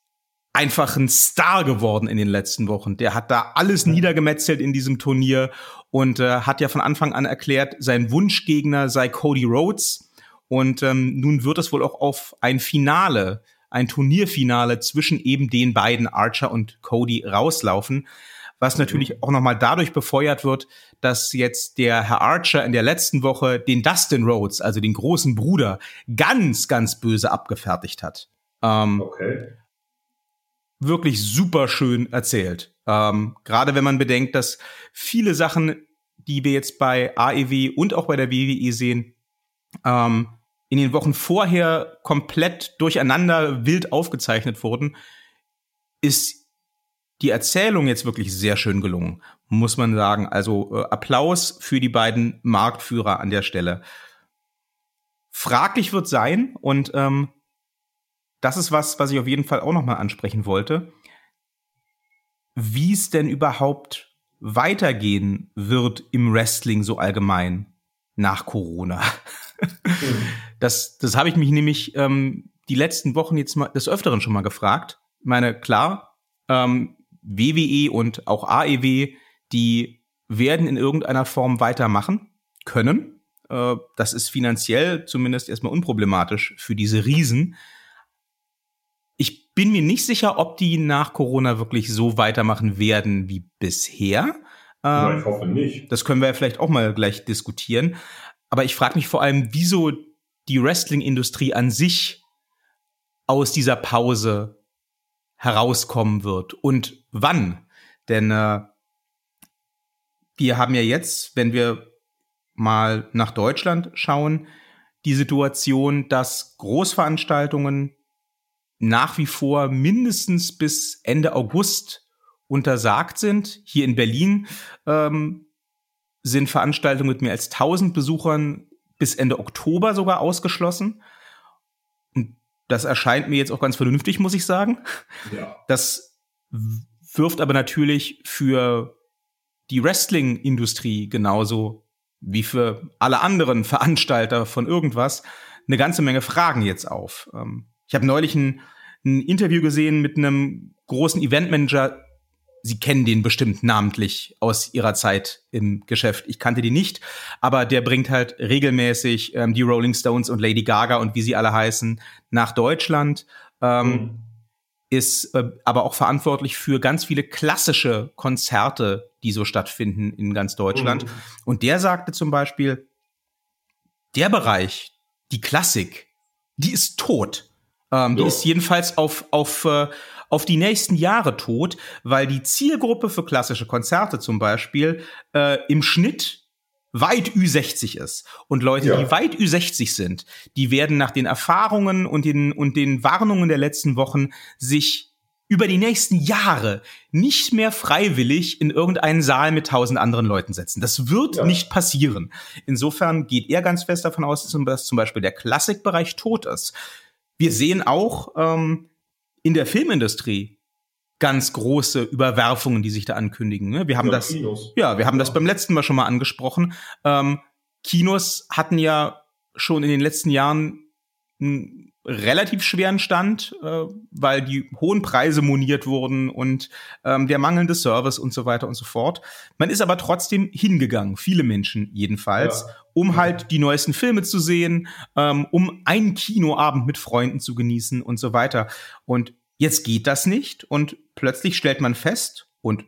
einfach ein Star geworden in den letzten Wochen. Der hat da alles niedergemetzelt in diesem Turnier und äh, hat ja von Anfang an erklärt, sein Wunschgegner sei Cody Rhodes. Und ähm, nun wird es wohl auch auf ein Finale, ein Turnierfinale zwischen eben den beiden Archer und Cody rauslaufen was natürlich auch nochmal dadurch befeuert wird, dass jetzt der Herr Archer in der letzten Woche den Dustin Rhodes, also den großen Bruder, ganz, ganz böse abgefertigt hat. Ähm, okay. Wirklich super schön erzählt. Ähm, Gerade wenn man bedenkt, dass viele Sachen, die wir jetzt bei AEW und auch bei der WWE sehen, ähm, in den Wochen vorher komplett durcheinander wild aufgezeichnet wurden, ist die Erzählung jetzt wirklich sehr schön gelungen, muss man sagen. Also äh, Applaus für die beiden Marktführer an der Stelle. Fraglich wird sein und ähm, das ist was, was ich auf jeden Fall auch noch mal ansprechen wollte, wie es denn überhaupt weitergehen wird im Wrestling so allgemein nach Corona. Mhm. Das, das habe ich mich nämlich ähm, die letzten Wochen jetzt mal des Öfteren schon mal gefragt. Ich meine, klar, ähm, WWE und auch AEW, die werden in irgendeiner Form weitermachen können. Äh, das ist finanziell zumindest erstmal unproblematisch für diese Riesen. Ich bin mir nicht sicher, ob die nach Corona wirklich so weitermachen werden wie bisher. Ja, ich hoffe nicht. Das können wir ja vielleicht auch mal gleich diskutieren. Aber ich frage mich vor allem, wieso die Wrestling-Industrie an sich aus dieser Pause herauskommen wird und wann. Denn äh, wir haben ja jetzt, wenn wir mal nach Deutschland schauen, die Situation, dass Großveranstaltungen nach wie vor mindestens bis Ende August untersagt sind. Hier in Berlin ähm, sind Veranstaltungen mit mehr als 1000 Besuchern bis Ende Oktober sogar ausgeschlossen. Das erscheint mir jetzt auch ganz vernünftig, muss ich sagen. Ja. Das wirft aber natürlich für die Wrestling-Industrie genauso wie für alle anderen Veranstalter von irgendwas eine ganze Menge Fragen jetzt auf. Ähm, ich habe neulich ein, ein Interview gesehen mit einem großen Eventmanager Sie kennen den bestimmt namentlich aus Ihrer Zeit im Geschäft. Ich kannte die nicht, aber der bringt halt regelmäßig ähm, die Rolling Stones und Lady Gaga und wie sie alle heißen nach Deutschland. Ähm, mhm. Ist äh, aber auch verantwortlich für ganz viele klassische Konzerte, die so stattfinden in ganz Deutschland. Mhm. Und der sagte zum Beispiel, der Bereich, die Klassik, die ist tot. Ähm, die ist jedenfalls auf, auf, äh, auf die nächsten Jahre tot, weil die Zielgruppe für klassische Konzerte zum Beispiel äh, im Schnitt weit Ü60 ist. Und Leute, ja. die weit Ü60 sind, die werden nach den Erfahrungen und den, und den Warnungen der letzten Wochen sich über die nächsten Jahre nicht mehr freiwillig in irgendeinen Saal mit tausend anderen Leuten setzen. Das wird ja. nicht passieren. Insofern geht er ganz fest davon aus, dass zum Beispiel der Klassikbereich tot ist. Wir sehen auch ähm, in der Filmindustrie ganz große Überwerfungen, die sich da ankündigen. Ne? Wir haben ja, das, Kinos. ja, wir haben ja. das beim letzten Mal schon mal angesprochen. Ähm, Kinos hatten ja schon in den letzten Jahren einen relativ schweren Stand, äh, weil die hohen Preise moniert wurden und ähm, der mangelnde Service und so weiter und so fort. Man ist aber trotzdem hingegangen, viele Menschen jedenfalls, ja. um halt die neuesten Filme zu sehen, ähm, um einen Kinoabend mit Freunden zu genießen und so weiter. Und Jetzt geht das nicht und plötzlich stellt man fest, und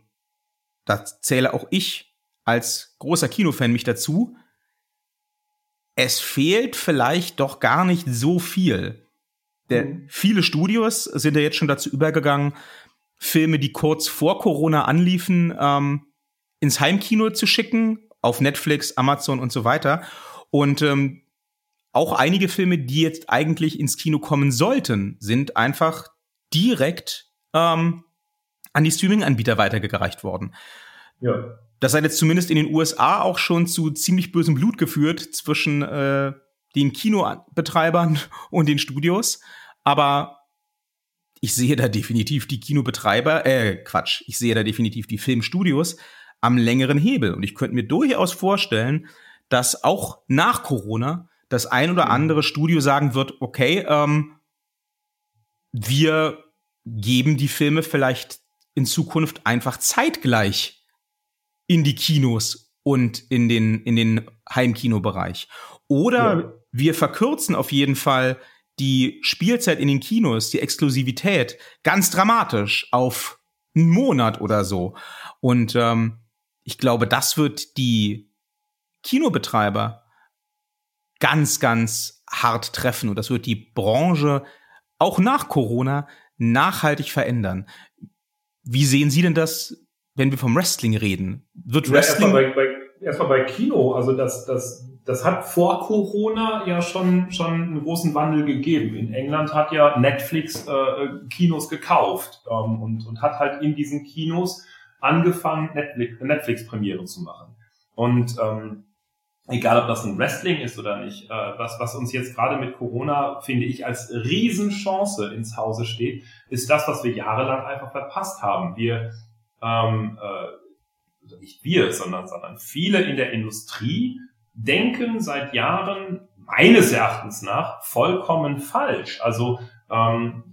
da zähle auch ich als großer Kinofan mich dazu, es fehlt vielleicht doch gar nicht so viel. Denn mhm. viele Studios sind ja jetzt schon dazu übergegangen, Filme, die kurz vor Corona anliefen, ähm, ins Heimkino zu schicken, auf Netflix, Amazon und so weiter. Und ähm, auch einige Filme, die jetzt eigentlich ins Kino kommen sollten, sind einfach direkt ähm, an die Streaming-Anbieter weitergereicht worden. Ja. Das hat jetzt zumindest in den USA auch schon zu ziemlich bösem Blut geführt zwischen äh, den Kinobetreibern und den Studios. Aber ich sehe da definitiv die Kinobetreiber, äh, Quatsch, ich sehe da definitiv die Filmstudios am längeren Hebel. Und ich könnte mir durchaus vorstellen, dass auch nach Corona das ein oder mhm. andere Studio sagen wird, okay, ähm, wir geben die Filme vielleicht in Zukunft einfach zeitgleich in die Kinos und in den, in den Heimkinobereich. Oder ja. wir verkürzen auf jeden Fall die Spielzeit in den Kinos, die Exklusivität ganz dramatisch auf einen Monat oder so. Und ähm, ich glaube, das wird die Kinobetreiber ganz, ganz hart treffen. Und das wird die Branche auch nach Corona nachhaltig verändern. Wie sehen Sie denn das, wenn wir vom Wrestling reden? Wird Wrestling. Ja, erstmal, bei, bei, erstmal bei Kino, also das, das, das hat vor Corona ja schon, schon einen großen Wandel gegeben. In England hat ja Netflix äh, Kinos gekauft ähm, und, und hat halt in diesen Kinos angefangen, Netflix-Premieren Netflix zu machen. Und ähm, egal ob das ein Wrestling ist oder nicht, äh, was, was uns jetzt gerade mit Corona, finde ich, als Riesenchance ins Hause steht, ist das, was wir jahrelang einfach verpasst haben. Wir, ähm, äh, nicht wir, sondern, sondern viele in der Industrie denken seit Jahren meines Erachtens nach vollkommen falsch. Also ähm,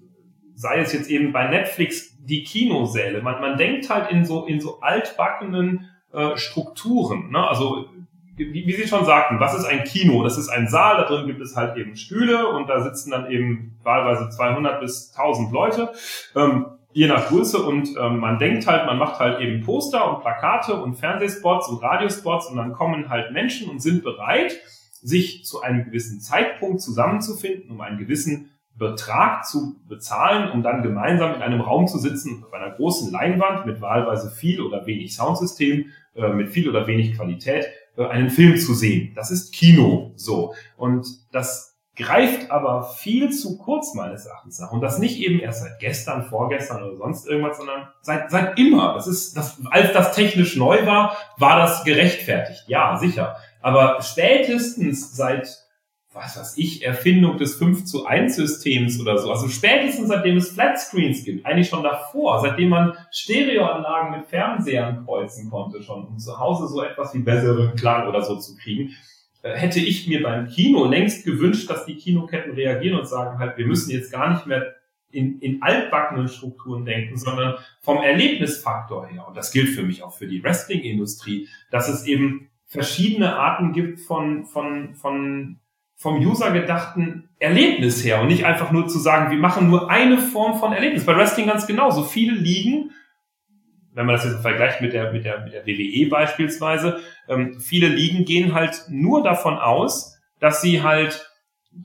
sei es jetzt eben bei Netflix die Kinosäle. Man, man denkt halt in so in so altbackenen äh, Strukturen. Ne? Also wie, wie Sie schon sagten, was ist ein Kino? Das ist ein Saal, da drin gibt es halt eben Stühle und da sitzen dann eben wahlweise 200 bis 1000 Leute, ähm, je nach Größe und ähm, man denkt halt, man macht halt eben Poster und Plakate und Fernsehspots und Radiospots und dann kommen halt Menschen und sind bereit, sich zu einem gewissen Zeitpunkt zusammenzufinden, um einen gewissen Betrag zu bezahlen, um dann gemeinsam in einem Raum zu sitzen, auf einer großen Leinwand mit wahlweise viel oder wenig Soundsystem, äh, mit viel oder wenig Qualität einen Film zu sehen. Das ist Kino so. Und das greift aber viel zu kurz meines Erachtens nach. Und das nicht eben erst seit gestern, vorgestern oder sonst irgendwas, sondern seit, seit immer. Das ist, das, als das technisch neu war, war das gerechtfertigt. Ja, sicher. Aber spätestens seit was weiß ich, Erfindung des 5 zu 1 Systems oder so. Also spätestens seitdem es Flatscreens gibt, eigentlich schon davor, seitdem man Stereoanlagen mit Fernsehern kreuzen konnte schon, um zu Hause so etwas wie besseren Klang oder so zu kriegen, äh, hätte ich mir beim Kino längst gewünscht, dass die Kinoketten reagieren und sagen halt, wir müssen jetzt gar nicht mehr in, in altbackenen Strukturen denken, sondern vom Erlebnisfaktor her. Und das gilt für mich auch für die Wrestling-Industrie, dass es eben verschiedene Arten gibt von, von, von vom User gedachten Erlebnis her und nicht einfach nur zu sagen, wir machen nur eine Form von Erlebnis. Bei Wrestling ganz genauso. Viele Ligen, wenn man das jetzt vergleicht mit der, mit der, mit der WWE beispielsweise, ähm, viele Ligen gehen halt nur davon aus, dass sie halt,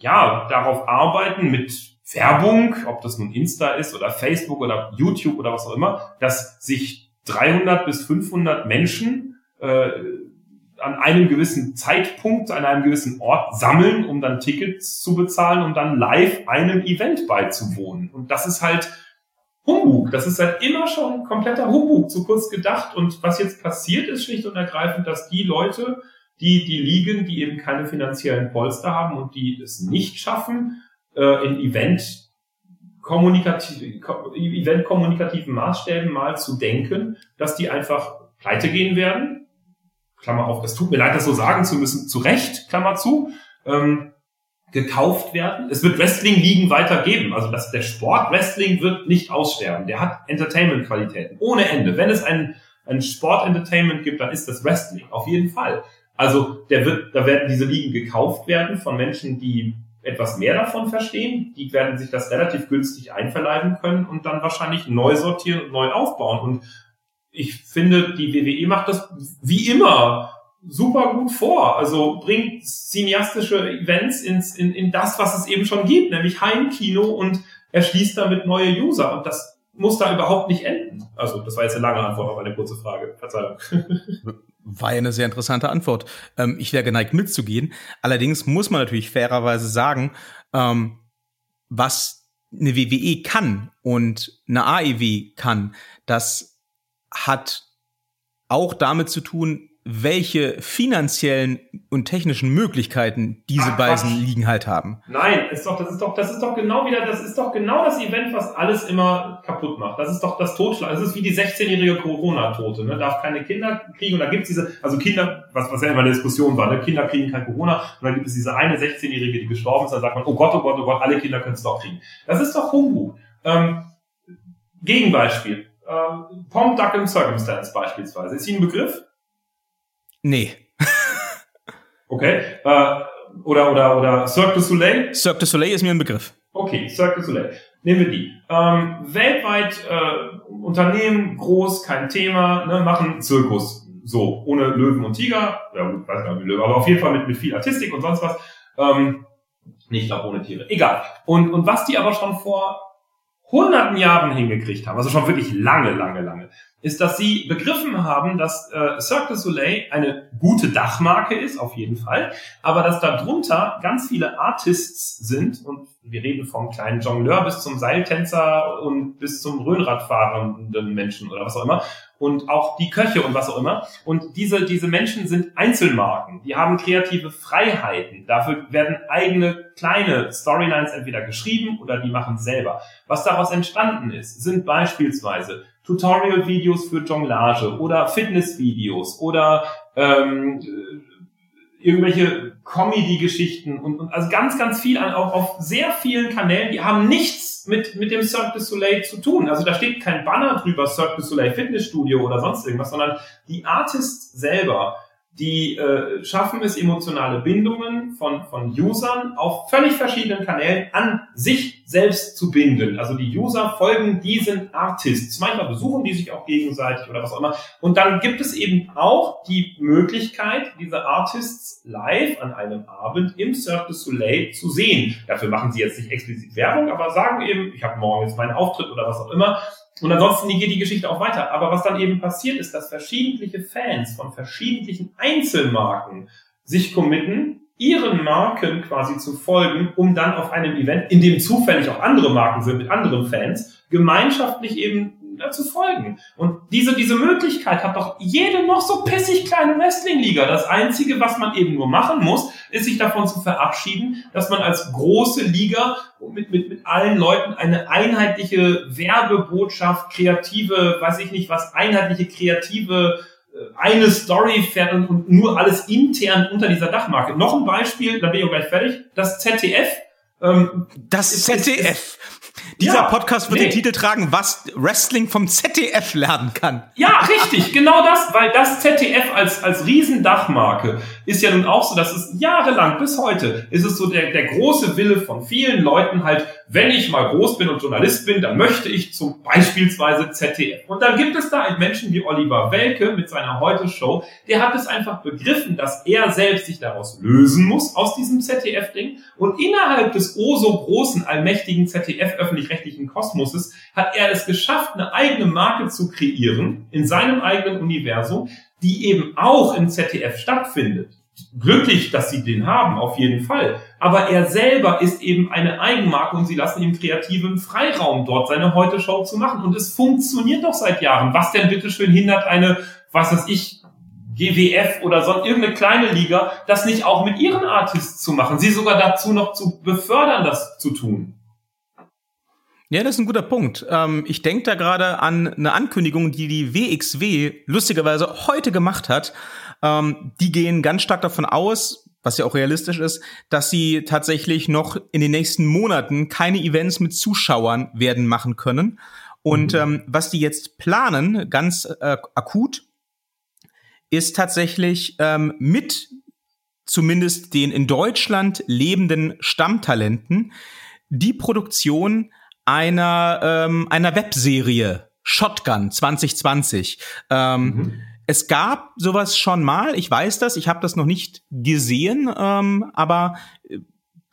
ja, darauf arbeiten mit Werbung, ob das nun Insta ist oder Facebook oder YouTube oder was auch immer, dass sich 300 bis 500 Menschen äh, an einem gewissen Zeitpunkt, an einem gewissen Ort sammeln, um dann Tickets zu bezahlen, um dann live einem Event beizuwohnen. Und das ist halt Humbug. Das ist halt immer schon kompletter Humbug, zu kurz gedacht. Und was jetzt passiert ist schlicht und ergreifend, dass die Leute, die, die liegen, die eben keine finanziellen Polster haben und die es nicht schaffen, äh, in Event kommunikativ, event kommunikativen Maßstäben mal zu denken, dass die einfach pleite gehen werden Klammer auf, es tut mir leid, das so sagen zu müssen, zu Recht, Klammer zu, ähm, gekauft werden. Es wird Wrestling-Ligen weiter geben. Also das, der Sport Wrestling wird nicht aussterben. Der hat Entertainment-Qualitäten. Ohne Ende. Wenn es ein, ein Sport-Entertainment gibt, dann ist das Wrestling. Auf jeden Fall. Also der wird, da werden diese Ligen gekauft werden von Menschen, die etwas mehr davon verstehen. Die werden sich das relativ günstig einverleiben können und dann wahrscheinlich neu sortieren und neu aufbauen. Und ich finde, die WWE macht das wie immer super gut vor. Also bringt cineastische Events ins, in, in das, was es eben schon gibt, nämlich Heimkino und erschließt damit neue User. Und das muss da überhaupt nicht enden. Also, das war jetzt eine lange Antwort auf eine kurze Frage. Verzeihung. War ja eine sehr interessante Antwort. Ähm, ich wäre geneigt mitzugehen. Allerdings muss man natürlich fairerweise sagen, ähm, was eine WWE kann und eine AEW kann, das hat auch damit zu tun, welche finanziellen und technischen Möglichkeiten diese Ach, beiden Ligen halt haben. Nein, ist doch, das ist doch, das ist doch genau wieder, das ist doch genau das Event, was alles immer kaputt macht. Das ist doch das Totschlag. Das ist wie die 16-jährige Corona-Tote, ne? Darf keine Kinder kriegen und da gibt's diese, also Kinder, was, was ja immer eine Diskussion war, ne? Kinder kriegen kein Corona und dann gibt es diese eine 16-jährige, die gestorben ist, dann sagt man, oh Gott, oh Gott, oh Gott, alle Kinder können es doch kriegen. Das ist doch Humbug. Ähm, Gegenbeispiel ähm, Pom Duck Circumstance beispielsweise. Ist Ihnen ein Begriff? Nee. okay. Äh, oder, oder, oder Cirque du Soleil? Cirque du Soleil ist mir ein Begriff. Okay, Cirque du Soleil. Nehmen wir die. Ähm, weltweit äh, Unternehmen, groß, kein Thema, ne, machen Zirkus. So, ohne Löwen und Tiger. Ja gut, weiß gar nicht, Löwen, aber auf jeden Fall mit, mit viel Artistik und sonst was. Ähm, nicht auch ohne Tiere. Egal. Und, und was die aber schon vor hunderten Jahren hingekriegt haben, also schon wirklich lange, lange, lange, ist, dass sie begriffen haben, dass äh, Cirque du Soleil eine gute Dachmarke ist, auf jeden Fall, aber dass darunter ganz viele Artists sind und wir reden vom kleinen Jongleur bis zum Seiltänzer und bis zum Röhnradfahrenden Menschen oder was auch immer und auch die Köche und was auch immer. Und diese, diese Menschen sind Einzelmarken. Die haben kreative Freiheiten. Dafür werden eigene kleine Storylines entweder geschrieben oder die machen selber. Was daraus entstanden ist, sind beispielsweise Tutorial-Videos für Jonglage oder Fitness-Videos oder ähm, irgendwelche Comedy-Geschichten und, und also ganz, ganz viel an, auch auf sehr vielen Kanälen, die haben nichts mit, mit dem Cirque du Soleil zu tun. Also da steht kein Banner drüber, Cirque du Soleil Fitnessstudio oder sonst irgendwas, sondern die Artists selber die äh, schaffen es, emotionale Bindungen von, von Usern auf völlig verschiedenen Kanälen an sich selbst zu binden. Also die User folgen diesen Artists. Manchmal besuchen die sich auch gegenseitig oder was auch immer. Und dann gibt es eben auch die Möglichkeit, diese Artists live an einem Abend im Cirque du Soleil zu sehen. Dafür machen sie jetzt nicht explizit Werbung, aber sagen eben, ich habe morgen jetzt meinen Auftritt oder was auch immer. Und ansonsten geht die Geschichte auch weiter. Aber was dann eben passiert ist, dass verschiedentliche Fans von verschiedentlichen Einzelmarken sich committen, ihren Marken quasi zu folgen, um dann auf einem Event, in dem zufällig auch andere Marken sind mit anderen Fans, gemeinschaftlich eben zu folgen. Und diese, diese Möglichkeit hat doch jede noch so pissig kleine Wrestling-Liga. Das Einzige, was man eben nur machen muss, ist sich davon zu verabschieden, dass man als große Liga mit, mit, mit allen Leuten eine einheitliche Werbebotschaft, kreative, weiß ich nicht was, einheitliche kreative eine Story fährt und, und nur alles intern unter dieser Dachmarke. Noch ein Beispiel, da bin ich auch gleich fertig. Das ZDF. Ähm, das ZDF. Dieser ja, Podcast wird nee. den Titel tragen, was Wrestling vom ZDF lernen kann. Ja, richtig, genau das, weil das ZDF als, als Riesendachmarke ist ja nun auch so, dass es jahrelang bis heute ist es so der, der große Wille von vielen Leuten halt, wenn ich mal groß bin und Journalist bin, dann möchte ich zum beispielsweise ZDF. Und dann gibt es da einen Menschen wie Oliver Welke mit seiner Heute-Show, der hat es einfach begriffen, dass er selbst sich daraus lösen muss, aus diesem ZDF-Ding. Und innerhalb des oh so großen, allmächtigen ZDF öffentlich-rechtlichen Kosmoses hat er es geschafft, eine eigene Marke zu kreieren in seinem eigenen Universum, die eben auch im ZDF stattfindet. Glücklich, dass sie den haben, auf jeden Fall. Aber er selber ist eben eine Eigenmarke und sie lassen ihm kreativen Freiraum dort seine Heute-Show zu machen. Und es funktioniert doch seit Jahren. Was denn bitteschön hindert eine, was weiß ich, GWF oder so irgendeine kleine Liga, das nicht auch mit ihren Artists zu machen, sie sogar dazu noch zu befördern, das zu tun. Ja, das ist ein guter Punkt. Ähm, ich denke da gerade an eine Ankündigung, die die WXW lustigerweise heute gemacht hat. Ähm, die gehen ganz stark davon aus, was ja auch realistisch ist, dass sie tatsächlich noch in den nächsten Monaten keine Events mit Zuschauern werden machen können. Und mhm. ähm, was die jetzt planen, ganz äh, akut, ist tatsächlich ähm, mit zumindest den in Deutschland lebenden Stammtalenten die Produktion einer, ähm, einer Webserie Shotgun 2020. Ähm, mhm. Es gab sowas schon mal, ich weiß das, ich habe das noch nicht gesehen, ähm, aber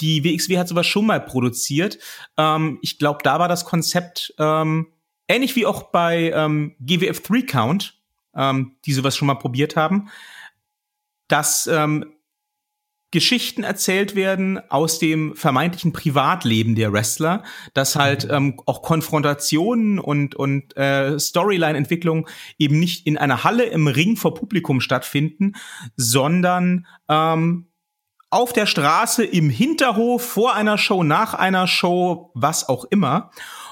die WXW hat sowas schon mal produziert. Ähm, ich glaube, da war das Konzept ähm, ähnlich wie auch bei ähm, GWF 3 Count, ähm, die sowas schon mal probiert haben, dass ähm, Geschichten erzählt werden aus dem vermeintlichen Privatleben der Wrestler, dass halt mhm. ähm, auch Konfrontationen und und äh, Storyline-Entwicklung eben nicht in einer Halle im Ring vor Publikum stattfinden, sondern ähm, auf der Straße, im Hinterhof, vor einer Show, nach einer Show, was auch immer.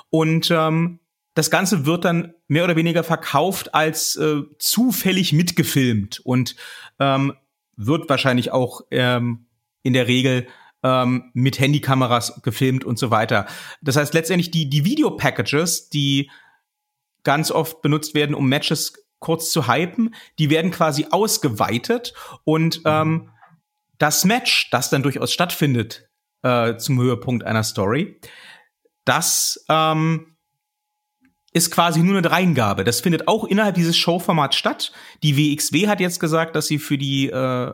Und ähm, das Ganze wird dann mehr oder weniger verkauft als äh, zufällig mitgefilmt und ähm, wird wahrscheinlich auch ähm, in der Regel ähm, mit Handykameras gefilmt und so weiter. Das heißt letztendlich die, die Video-Packages, die ganz oft benutzt werden, um Matches kurz zu hypen, die werden quasi ausgeweitet und ähm, das Match, das dann durchaus stattfindet äh, zum Höhepunkt einer Story, das ähm, ist quasi nur eine Dreingabe. Das findet auch innerhalb dieses Showformats statt. Die WXW hat jetzt gesagt, dass sie für die äh,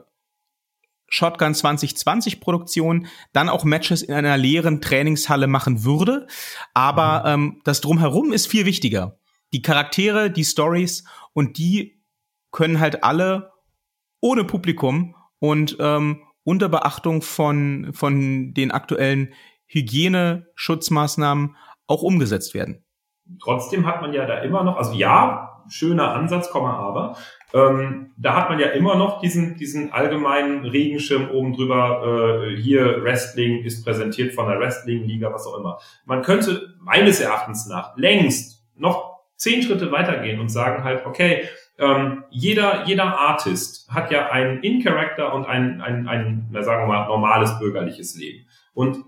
Shotgun 2020 Produktion dann auch Matches in einer leeren Trainingshalle machen würde. Aber mhm. ähm, das drumherum ist viel wichtiger. Die Charaktere, die Stories und die können halt alle ohne Publikum und ähm, unter Beachtung von, von den aktuellen Hygieneschutzmaßnahmen auch umgesetzt werden trotzdem hat man ja da immer noch, also ja, schöner Ansatz, aber, ähm, da hat man ja immer noch diesen, diesen allgemeinen Regenschirm oben drüber, äh, hier Wrestling ist präsentiert von der Wrestling-Liga, was auch immer. Man könnte meines Erachtens nach längst noch zehn Schritte weitergehen und sagen halt, okay, ähm, jeder, jeder Artist hat ja einen In-Character und ein, ein, ein, na, sagen wir mal, normales bürgerliches Leben. Und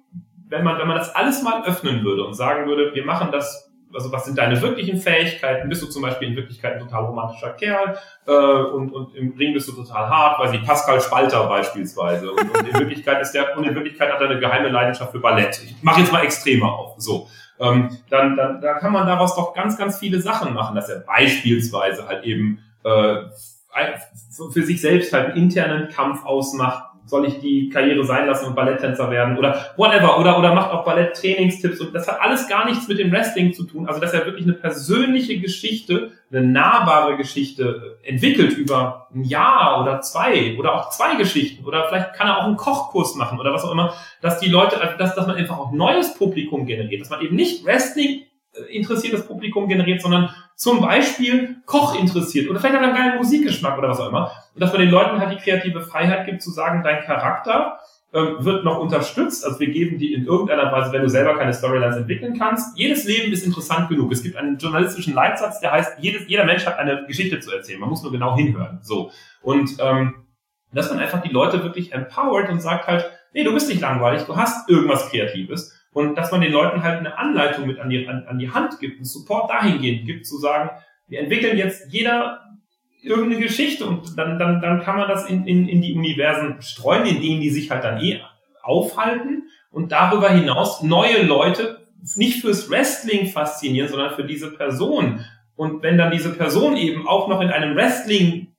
wenn man, wenn man das alles mal öffnen würde und sagen würde, wir machen das also was sind deine wirklichen Fähigkeiten? Bist du zum Beispiel in Wirklichkeit ein total romantischer Kerl äh, und, und im Ring bist du total hart, weil sie Pascal Spalter beispielsweise. Und, und in Wirklichkeit ist der und in Wirklichkeit hat er eine geheime Leidenschaft für Ballett. Ich mache jetzt mal extremer auf. So. Ähm, dann, dann, da kann man daraus doch ganz, ganz viele Sachen machen, dass er beispielsweise halt eben äh, für sich selbst halt einen internen Kampf ausmacht, soll ich die Karriere sein lassen und Balletttänzer werden oder whatever oder oder macht auch Balletttrainingstipps und das hat alles gar nichts mit dem Wrestling zu tun. Also dass er wirklich eine persönliche Geschichte, eine nahbare Geschichte entwickelt über ein Jahr oder zwei oder auch zwei Geschichten oder vielleicht kann er auch einen Kochkurs machen oder was auch immer, dass die Leute, also dass, dass man einfach auch neues Publikum generiert, dass man eben nicht Wrestling äh, interessiertes Publikum generiert, sondern zum Beispiel Koch interessiert oder vielleicht hat er einen geilen Musikgeschmack oder was auch immer. Und dass man den Leuten halt die kreative Freiheit gibt, zu sagen, dein Charakter ähm, wird noch unterstützt. Also wir geben die in irgendeiner Weise, wenn du selber keine Storylines entwickeln kannst. Jedes Leben ist interessant genug. Es gibt einen journalistischen Leitsatz, der heißt, jedes, jeder Mensch hat eine Geschichte zu erzählen. Man muss nur genau hinhören. So. Und ähm, dass man einfach die Leute wirklich empowert und sagt halt, nee, du bist nicht langweilig, du hast irgendwas Kreatives Und dass man den Leuten halt eine Anleitung mit an die, an, an die Hand gibt, einen Support dahingehend gibt, zu sagen, wir entwickeln jetzt jeder irgendeine Geschichte und dann, dann, dann kann man das in, in, in die Universen streuen, in denen die sich halt dann eh aufhalten und darüber hinaus neue Leute nicht fürs Wrestling faszinieren, sondern für diese Person. Und wenn dann diese Person eben auch noch in einem Wrestling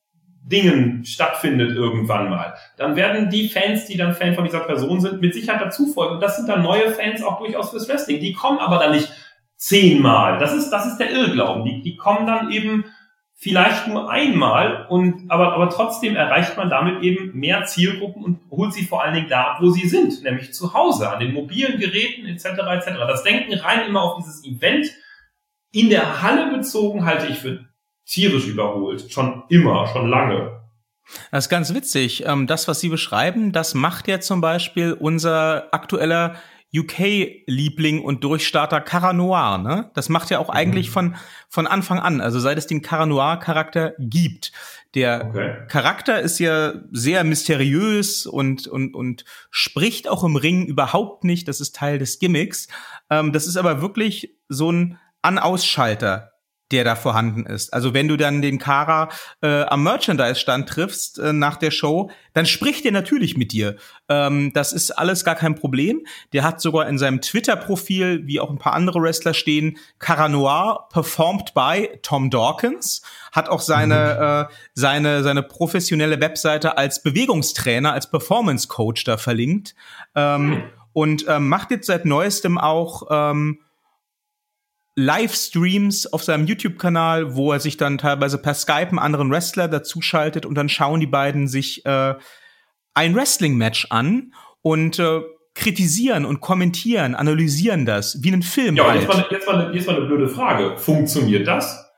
Dingen stattfindet irgendwann mal, dann werden die Fans, die dann Fan von dieser Person sind, mit Sicherheit dazu folgen. Das sind dann neue Fans auch durchaus fürs Wrestling. Die kommen aber dann nicht zehnmal. Das ist, das ist der Irrglauben. Die, die kommen dann eben vielleicht nur einmal und aber, aber trotzdem erreicht man damit eben mehr Zielgruppen und holt sie vor allen Dingen da, wo sie sind, nämlich zu Hause, an den mobilen Geräten etc. etc. Das Denken rein immer auf dieses Event in der Halle bezogen halte ich für tierisch überholt. Schon immer, schon lange. Das ist ganz witzig. Ähm, das, was Sie beschreiben, das macht ja zum Beispiel unser aktueller UK-Liebling und Durchstarter Cara Noir, ne? Das macht ja auch mhm. eigentlich von, von Anfang an, also seit es den Cara Noir-Charakter gibt. Der okay. Charakter ist ja sehr mysteriös und, und, und spricht auch im Ring überhaupt nicht. Das ist Teil des Gimmicks. Ähm, das ist aber wirklich so ein An-Ausschalter der da vorhanden ist. Also wenn du dann den Kara äh, am Merchandise-Stand triffst äh, nach der Show, dann spricht er natürlich mit dir. Ähm, das ist alles gar kein Problem. Der hat sogar in seinem Twitter-Profil, wie auch ein paar andere Wrestler stehen, Cara Noir performed by Tom Dawkins, hat auch seine, mhm. äh, seine, seine professionelle Webseite als Bewegungstrainer, als Performance-Coach da verlinkt. Ähm. Und ähm, macht jetzt seit neuestem auch ähm, Livestreams auf seinem YouTube-Kanal, wo er sich dann teilweise per Skype einen anderen Wrestler dazuschaltet und dann schauen die beiden sich äh, ein Wrestling-Match an und äh, kritisieren und kommentieren, analysieren das, wie einen Film. Ja, halt. jetzt, mal, jetzt, mal, jetzt mal eine blöde Frage. Funktioniert das?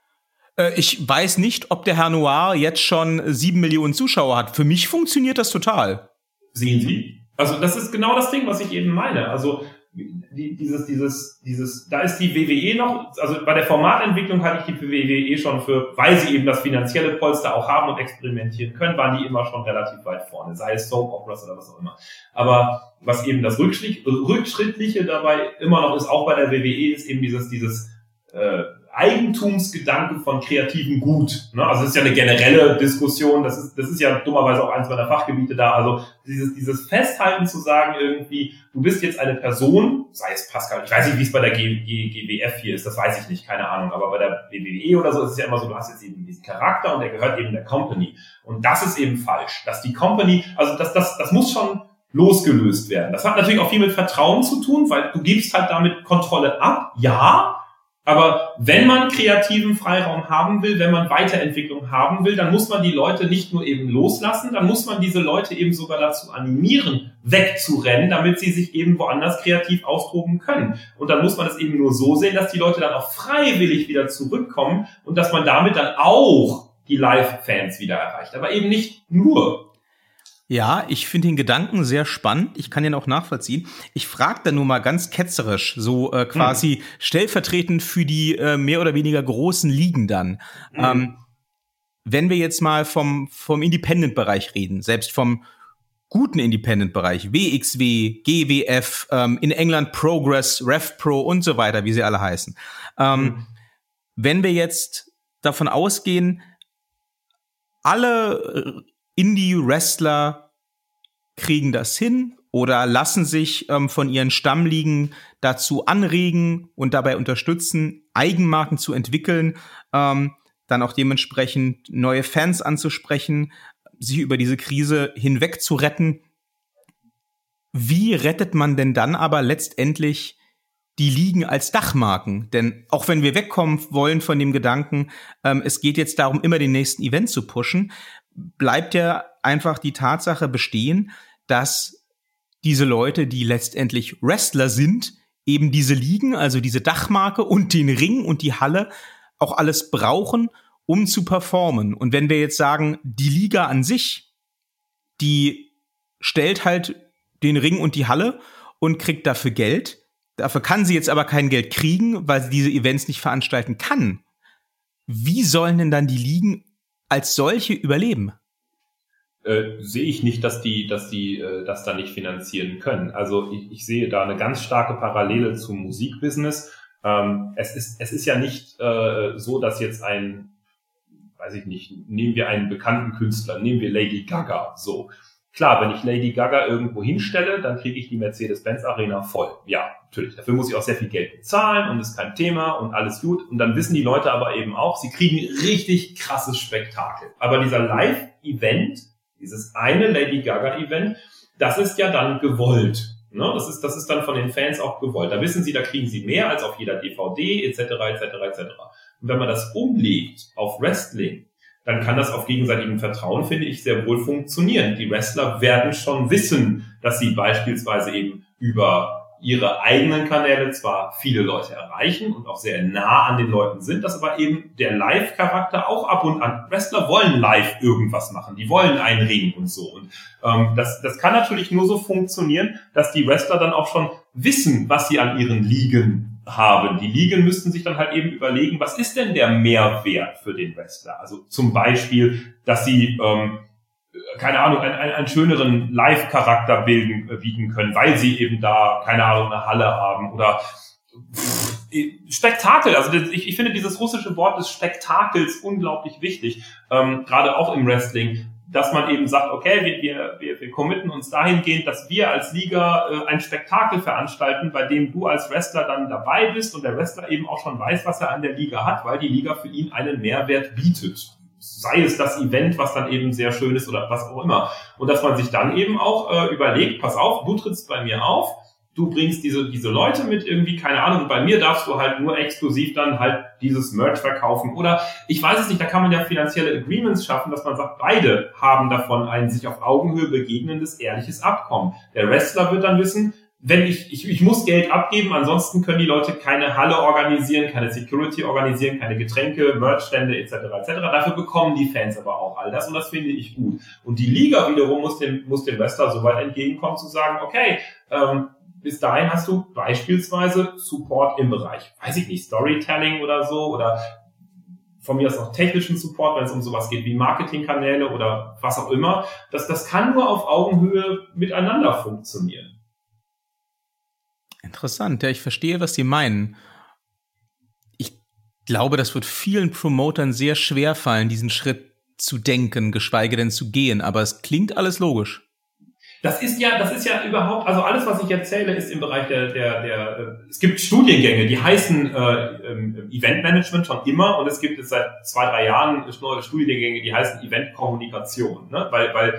Äh, ich weiß nicht, ob der Herr Noir jetzt schon sieben Millionen Zuschauer hat. Für mich funktioniert das total. Sehen Sie? Also das ist genau das Ding, was ich eben meine. Also dieses, dieses, dieses, da ist die WWE noch, also bei der Formatentwicklung hatte ich die WWE schon für, weil sie eben das finanzielle Polster auch haben und experimentieren können, waren die immer schon relativ weit vorne, sei es Soap Operas oder was auch immer. Aber was eben das Rückschrittliche dabei immer noch ist, auch bei der WWE, ist eben dieses, dieses, äh, Eigentumsgedanke von kreativem Gut. Ne? Also es ist ja eine generelle Diskussion, das ist, das ist ja dummerweise auch eins meiner Fachgebiete da. Also dieses, dieses Festhalten zu sagen irgendwie, du bist jetzt eine Person, sei es Pascal, ich weiß nicht, wie es bei der G, G, GWF hier ist, das weiß ich nicht, keine Ahnung, aber bei der WWE oder so ist es ja immer so, du hast jetzt eben diesen Charakter und der gehört eben der Company. Und das ist eben falsch, dass die Company, also das, das, das muss schon losgelöst werden. Das hat natürlich auch viel mit Vertrauen zu tun, weil du gibst halt damit Kontrolle ab, ja, aber wenn man kreativen Freiraum haben will, wenn man Weiterentwicklung haben will, dann muss man die Leute nicht nur eben loslassen, dann muss man diese Leute eben sogar dazu animieren, wegzurennen, damit sie sich eben woanders kreativ austoben können. Und dann muss man es eben nur so sehen, dass die Leute dann auch freiwillig wieder zurückkommen und dass man damit dann auch die Live-Fans wieder erreicht. Aber eben nicht nur. Ja, ich finde den Gedanken sehr spannend. Ich kann den auch nachvollziehen. Ich frage da nur mal ganz ketzerisch, so äh, quasi hm. stellvertretend für die äh, mehr oder weniger großen Ligen dann. Hm. Ähm, wenn wir jetzt mal vom, vom Independent-Bereich reden, selbst vom guten Independent-Bereich, WXW, GWF, ähm, in England Progress, RevPro und so weiter, wie sie alle heißen. Ähm, hm. Wenn wir jetzt davon ausgehen, alle Indie-Wrestler kriegen das hin oder lassen sich ähm, von ihren Stammligen dazu anregen und dabei unterstützen, Eigenmarken zu entwickeln, ähm, dann auch dementsprechend neue Fans anzusprechen, sich über diese Krise hinweg zu retten. Wie rettet man denn dann aber letztendlich die Ligen als Dachmarken? Denn auch wenn wir wegkommen wollen von dem Gedanken, ähm, es geht jetzt darum, immer den nächsten Event zu pushen, bleibt ja einfach die Tatsache bestehen, dass diese Leute, die letztendlich Wrestler sind, eben diese Ligen, also diese Dachmarke und den Ring und die Halle auch alles brauchen, um zu performen. Und wenn wir jetzt sagen, die Liga an sich, die stellt halt den Ring und die Halle und kriegt dafür Geld. Dafür kann sie jetzt aber kein Geld kriegen, weil sie diese Events nicht veranstalten kann. Wie sollen denn dann die Ligen als solche überleben? äh, sehe ich nicht, dass die, dass die äh, das da nicht finanzieren können. Also ich, ich sehe da eine ganz starke Parallele zum Musikbusiness. Ähm, es ist es ist ja nicht äh, so, dass jetzt ein, weiß ich nicht, nehmen wir einen bekannten Künstler, nehmen wir Lady Gaga, so. Klar, wenn ich Lady Gaga irgendwo hinstelle, dann kriege ich die Mercedes-Benz Arena voll. Ja, natürlich. Dafür muss ich auch sehr viel Geld bezahlen und ist kein Thema und alles gut. Und dann wissen die Leute aber eben auch, sie kriegen richtig krasses Spektakel. Aber dieser Live-Event, dieses eine Lady Gaga-Event, das ist ja dann gewollt. Ne? Das, ist, das ist dann von den Fans auch gewollt. Da wissen sie, da kriegen sie mehr als auf jeder DVD etc. etc. etc. Und wenn man das umlegt auf Wrestling, dann kann das auf gegenseitigem Vertrauen, finde ich, sehr wohl funktionieren. Die Wrestler werden schon wissen, dass sie beispielsweise eben über ihre eigenen Kanäle zwar viele Leute erreichen und auch sehr nah an den Leuten sind, dass aber eben der Live-Charakter auch ab und an, Wrestler wollen live irgendwas machen, die wollen einen Ring und so. Und ähm, das, das kann natürlich nur so funktionieren, dass die Wrestler dann auch schon wissen, was sie an ihren Ligen haben. Die Ligen müssten sich dann halt eben überlegen, was ist denn der Mehrwert für den Wrestler? Also zum Beispiel, dass sie ähm, keine Ahnung, einen, einen schöneren Live-Charakter bilden, äh, bieten können, weil sie eben da, keine Ahnung, eine Halle haben oder pff, Spektakel. Also ich, ich finde dieses russische Wort des Spektakels unglaublich wichtig, ähm, gerade auch im Wrestling, dass man eben sagt, okay, wir, wir, wir, wir committen uns dahingehend, dass wir als Liga äh, ein Spektakel veranstalten, bei dem du als Wrestler dann dabei bist und der Wrestler eben auch schon weiß, was er an der Liga hat, weil die Liga für ihn einen Mehrwert bietet sei es das Event, was dann eben sehr schön ist oder was auch immer. Und dass man sich dann eben auch äh, überlegt, pass auf, du trittst bei mir auf, du bringst diese, diese Leute mit irgendwie, keine Ahnung, bei mir darfst du halt nur exklusiv dann halt dieses Merch verkaufen. Oder ich weiß es nicht, da kann man ja finanzielle Agreements schaffen, dass man sagt, beide haben davon ein sich auf Augenhöhe begegnendes, ehrliches Abkommen. Der Wrestler wird dann wissen, wenn ich, ich, ich muss Geld abgeben, ansonsten können die Leute keine Halle organisieren, keine Security organisieren, keine Getränke, Merchstände etc. etc. Dafür bekommen die Fans aber auch all das und das finde ich gut. Und die Liga wiederum muss dem, muss dem Wrestler so weit entgegenkommen zu sagen, okay, ähm, bis dahin hast du beispielsweise Support im Bereich, weiß ich nicht, Storytelling oder so oder von mir aus auch technischen Support, wenn es um sowas geht wie Marketingkanäle oder was auch immer. Das, das kann nur auf Augenhöhe miteinander funktionieren. Interessant, ja, ich verstehe, was Sie meinen. Ich glaube, das wird vielen Promotern sehr schwer fallen, diesen Schritt zu denken, geschweige denn zu gehen, aber es klingt alles logisch. Das ist ja, das ist ja überhaupt, also alles, was ich erzähle, ist im Bereich der, der, der, äh, es gibt Studiengänge, die heißen äh, ähm, Eventmanagement schon immer und es gibt jetzt seit zwei, drei Jahren neue Studiengänge, die heißen Eventkommunikation, ne? weil, weil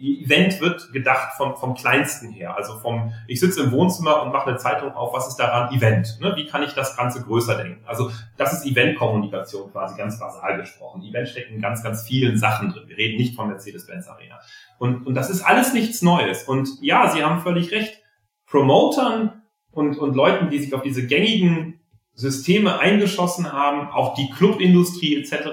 Event wird gedacht vom, vom kleinsten her. Also vom, ich sitze im Wohnzimmer und mache eine Zeitung auf, was ist daran Event? Ne? Wie kann ich das Ganze größer denken? Also das ist Eventkommunikation quasi ganz basal gesprochen. Event steckt in ganz, ganz vielen Sachen drin. Wir reden nicht von Mercedes-Benz Arena. Und, und das ist alles nichts Neues. Und ja, Sie haben völlig recht. Promotern und, und Leuten, die sich auf diese gängigen Systeme eingeschossen haben, auch die Clubindustrie etc.,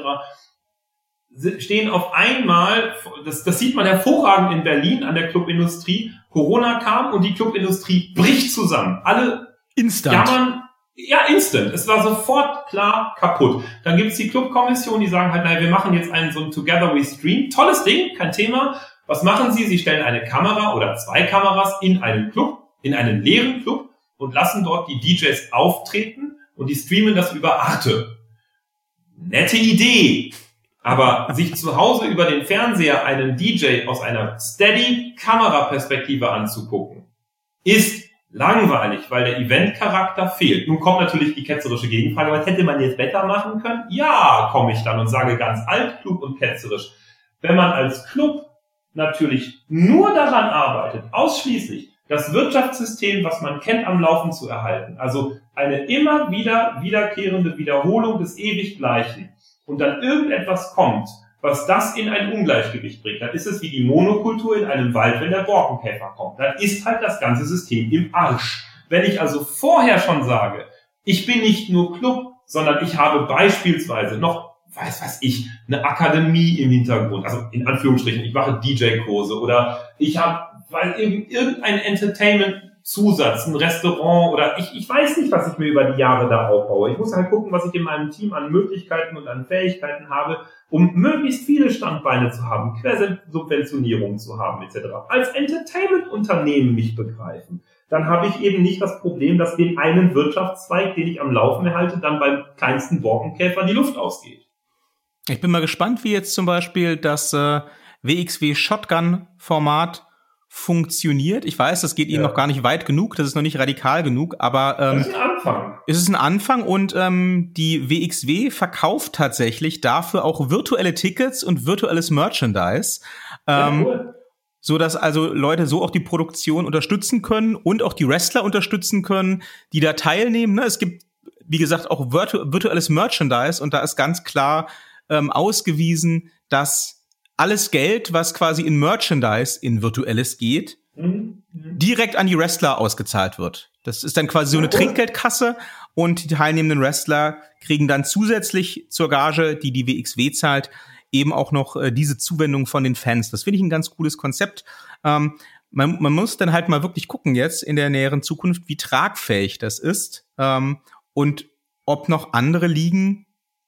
stehen auf einmal, das, das sieht man hervorragend in Berlin an der Clubindustrie, Corona kam und die Clubindustrie bricht zusammen. Alle instant. jammern, ja, instant. Es war sofort klar kaputt. Dann gibt's die Clubkommission, die sagen halt, naja, wir machen jetzt einen so ein Together We Stream. Tolles Ding, kein Thema. Was machen sie? Sie stellen eine Kamera oder zwei Kameras in einen Club, in einen leeren Club und lassen dort die DJs auftreten und die streamen das über Arte. Nette Idee. Aber sich zu Hause über den Fernseher einen DJ aus einer Steady-Kameraperspektive anzugucken, ist langweilig, weil der Event-Charakter fehlt. Nun kommt natürlich die ketzerische Gegenfrage, was hätte man jetzt besser machen können? Ja, komme ich dann und sage ganz altklug und ketzerisch. Wenn man als Club natürlich nur daran arbeitet, ausschließlich das Wirtschaftssystem, was man kennt, am Laufen zu erhalten, also eine immer wieder wiederkehrende Wiederholung des ewig Gleichen, und dann irgendetwas kommt, was das in ein Ungleichgewicht bringt, dann ist es wie die Monokultur in einem Wald, wenn der Borkenkäfer kommt. Dann ist halt das ganze System im Arsch. Wenn ich also vorher schon sage, ich bin nicht nur Club, sondern ich habe beispielsweise noch, weiß was ich, eine Akademie im Hintergrund, also in Anführungsstrichen, ich mache DJ-Kurse oder ich habe, weil irgendein Entertainment Zusatz, ein Restaurant oder ich, ich weiß nicht, was ich mir über die Jahre da aufbaue. Ich muss halt gucken, was ich in meinem Team an Möglichkeiten und an Fähigkeiten habe, um möglichst viele Standbeine zu haben, Quersubventionierung zu haben, etc. Als Entertainment-Unternehmen mich begreifen, dann habe ich eben nicht das Problem, dass den einen Wirtschaftszweig, den ich am Laufen erhalte, dann beim kleinsten Borkenkäfer die Luft ausgeht. Ich bin mal gespannt, wie jetzt zum Beispiel das äh, WXW Shotgun Format funktioniert. Ich weiß, das geht ja. Ihnen noch gar nicht weit genug, das ist noch nicht radikal genug, aber ähm, das ist ein Anfang. Es ist ein Anfang und ähm, die WXW verkauft tatsächlich dafür auch virtuelle Tickets und virtuelles Merchandise. Ähm, ja, cool. So dass also Leute so auch die Produktion unterstützen können und auch die Wrestler unterstützen können, die da teilnehmen. Ne? Es gibt, wie gesagt, auch virtu virtuelles Merchandise und da ist ganz klar ähm, ausgewiesen, dass alles Geld, was quasi in Merchandise, in virtuelles geht, mhm. direkt an die Wrestler ausgezahlt wird. Das ist dann quasi so eine Trinkgeldkasse und die teilnehmenden Wrestler kriegen dann zusätzlich zur Gage, die die WXW zahlt, eben auch noch äh, diese Zuwendung von den Fans. Das finde ich ein ganz cooles Konzept. Ähm, man, man muss dann halt mal wirklich gucken jetzt in der näheren Zukunft, wie tragfähig das ist ähm, und ob noch andere Ligen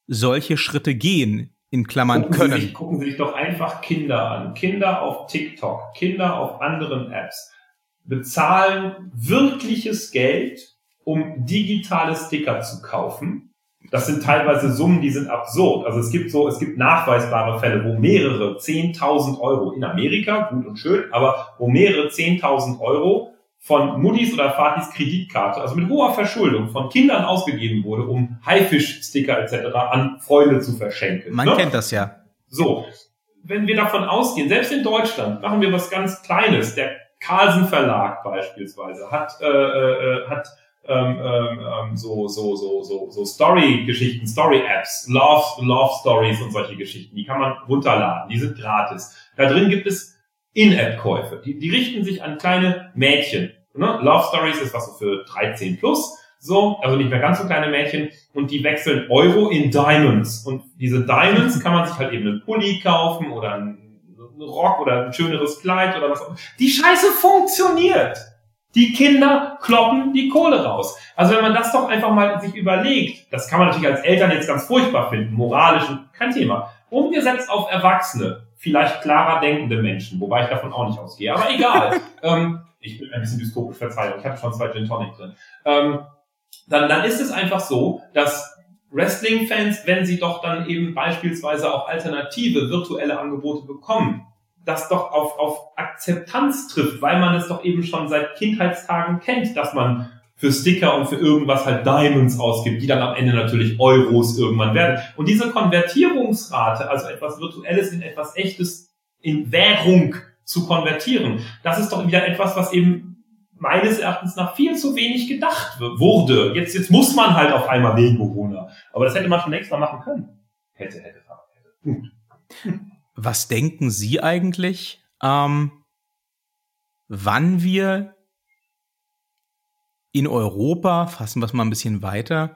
solche Schritte gehen in Klammern gucken können. Sie sich, gucken Sie sich doch einfach Kinder an. Kinder auf TikTok, Kinder auf anderen Apps bezahlen wirkliches Geld, um digitale Sticker zu kaufen. Das sind teilweise Summen, die sind absurd. Also es gibt so, es gibt nachweisbare Fälle, wo mehrere 10.000 Euro in Amerika, gut und schön, aber wo mehrere 10.000 Euro von Muddis oder Fatis Kreditkarte, also mit hoher Verschuldung, von Kindern ausgegeben wurde, um Haifisch-Sticker etc. an Freunde zu verschenken. Man ne? kennt das ja. So, wenn wir davon ausgehen, selbst in Deutschland machen wir was ganz Kleines. Der Carlsen Verlag beispielsweise hat äh, äh, hat ähm, ähm, ähm, so so so so so Story-Geschichten, Story-Apps, Love Love Stories und solche Geschichten. Die kann man runterladen. Die sind gratis. Da drin gibt es in-App-Käufe. Die, die richten sich an kleine Mädchen. Ne? Love Stories ist was so für 13 plus. So, also nicht mehr ganz so kleine Mädchen. Und die wechseln Euro in Diamonds. Und diese Diamonds kann man sich halt eben einen Pulli kaufen oder einen Rock oder ein schöneres Kleid oder was auch immer. Die Scheiße funktioniert. Die Kinder kloppen die Kohle raus. Also wenn man das doch einfach mal sich überlegt, das kann man natürlich als Eltern jetzt ganz furchtbar finden, moralisch kein Thema. Umgesetzt auf Erwachsene, vielleicht klarer denkende Menschen, wobei ich davon auch nicht ausgehe, aber egal. ähm, ich bin ein bisschen dystopisch, Verzeihung, ich habe schon zwei Gin Tonic drin. Ähm, dann, dann ist es einfach so, dass Wrestling-Fans, wenn sie doch dann eben beispielsweise auch alternative virtuelle Angebote bekommen, das doch auf, auf Akzeptanz trifft, weil man es doch eben schon seit Kindheitstagen kennt, dass man für Sticker und für irgendwas halt Diamonds ausgibt, die dann am Ende natürlich Euros irgendwann werden. Und diese Konvertierungsrate, also etwas Virtuelles in etwas Echtes in Währung zu konvertieren, das ist doch wieder etwas, was eben meines Erachtens nach viel zu wenig gedacht wurde. Jetzt, jetzt muss man halt auf einmal wegen Corona. Aber das hätte man schon längst mal machen können. Hätte, hätte, hätte. Was denken Sie eigentlich, ähm, wann wir in Europa, fassen wir es mal ein bisschen weiter,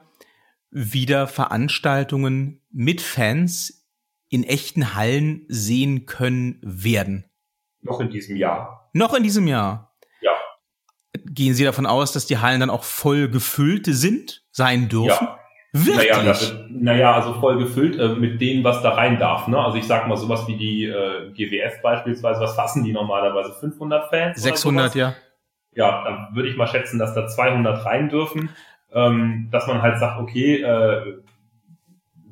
wieder Veranstaltungen mit Fans in echten Hallen sehen können werden. Noch in diesem Jahr. Noch in diesem Jahr. Ja. Gehen Sie davon aus, dass die Hallen dann auch voll gefüllt sind, sein dürfen? Ja. Wirklich? Naja, das, naja, also voll gefüllt äh, mit dem, was da rein darf. Ne? Also ich sag mal sowas wie die äh, GWF beispielsweise, was fassen die normalerweise? 500 Fans? 600, ja ja, dann würde ich mal schätzen, dass da 200 rein dürfen, ähm, dass man halt sagt, okay, äh,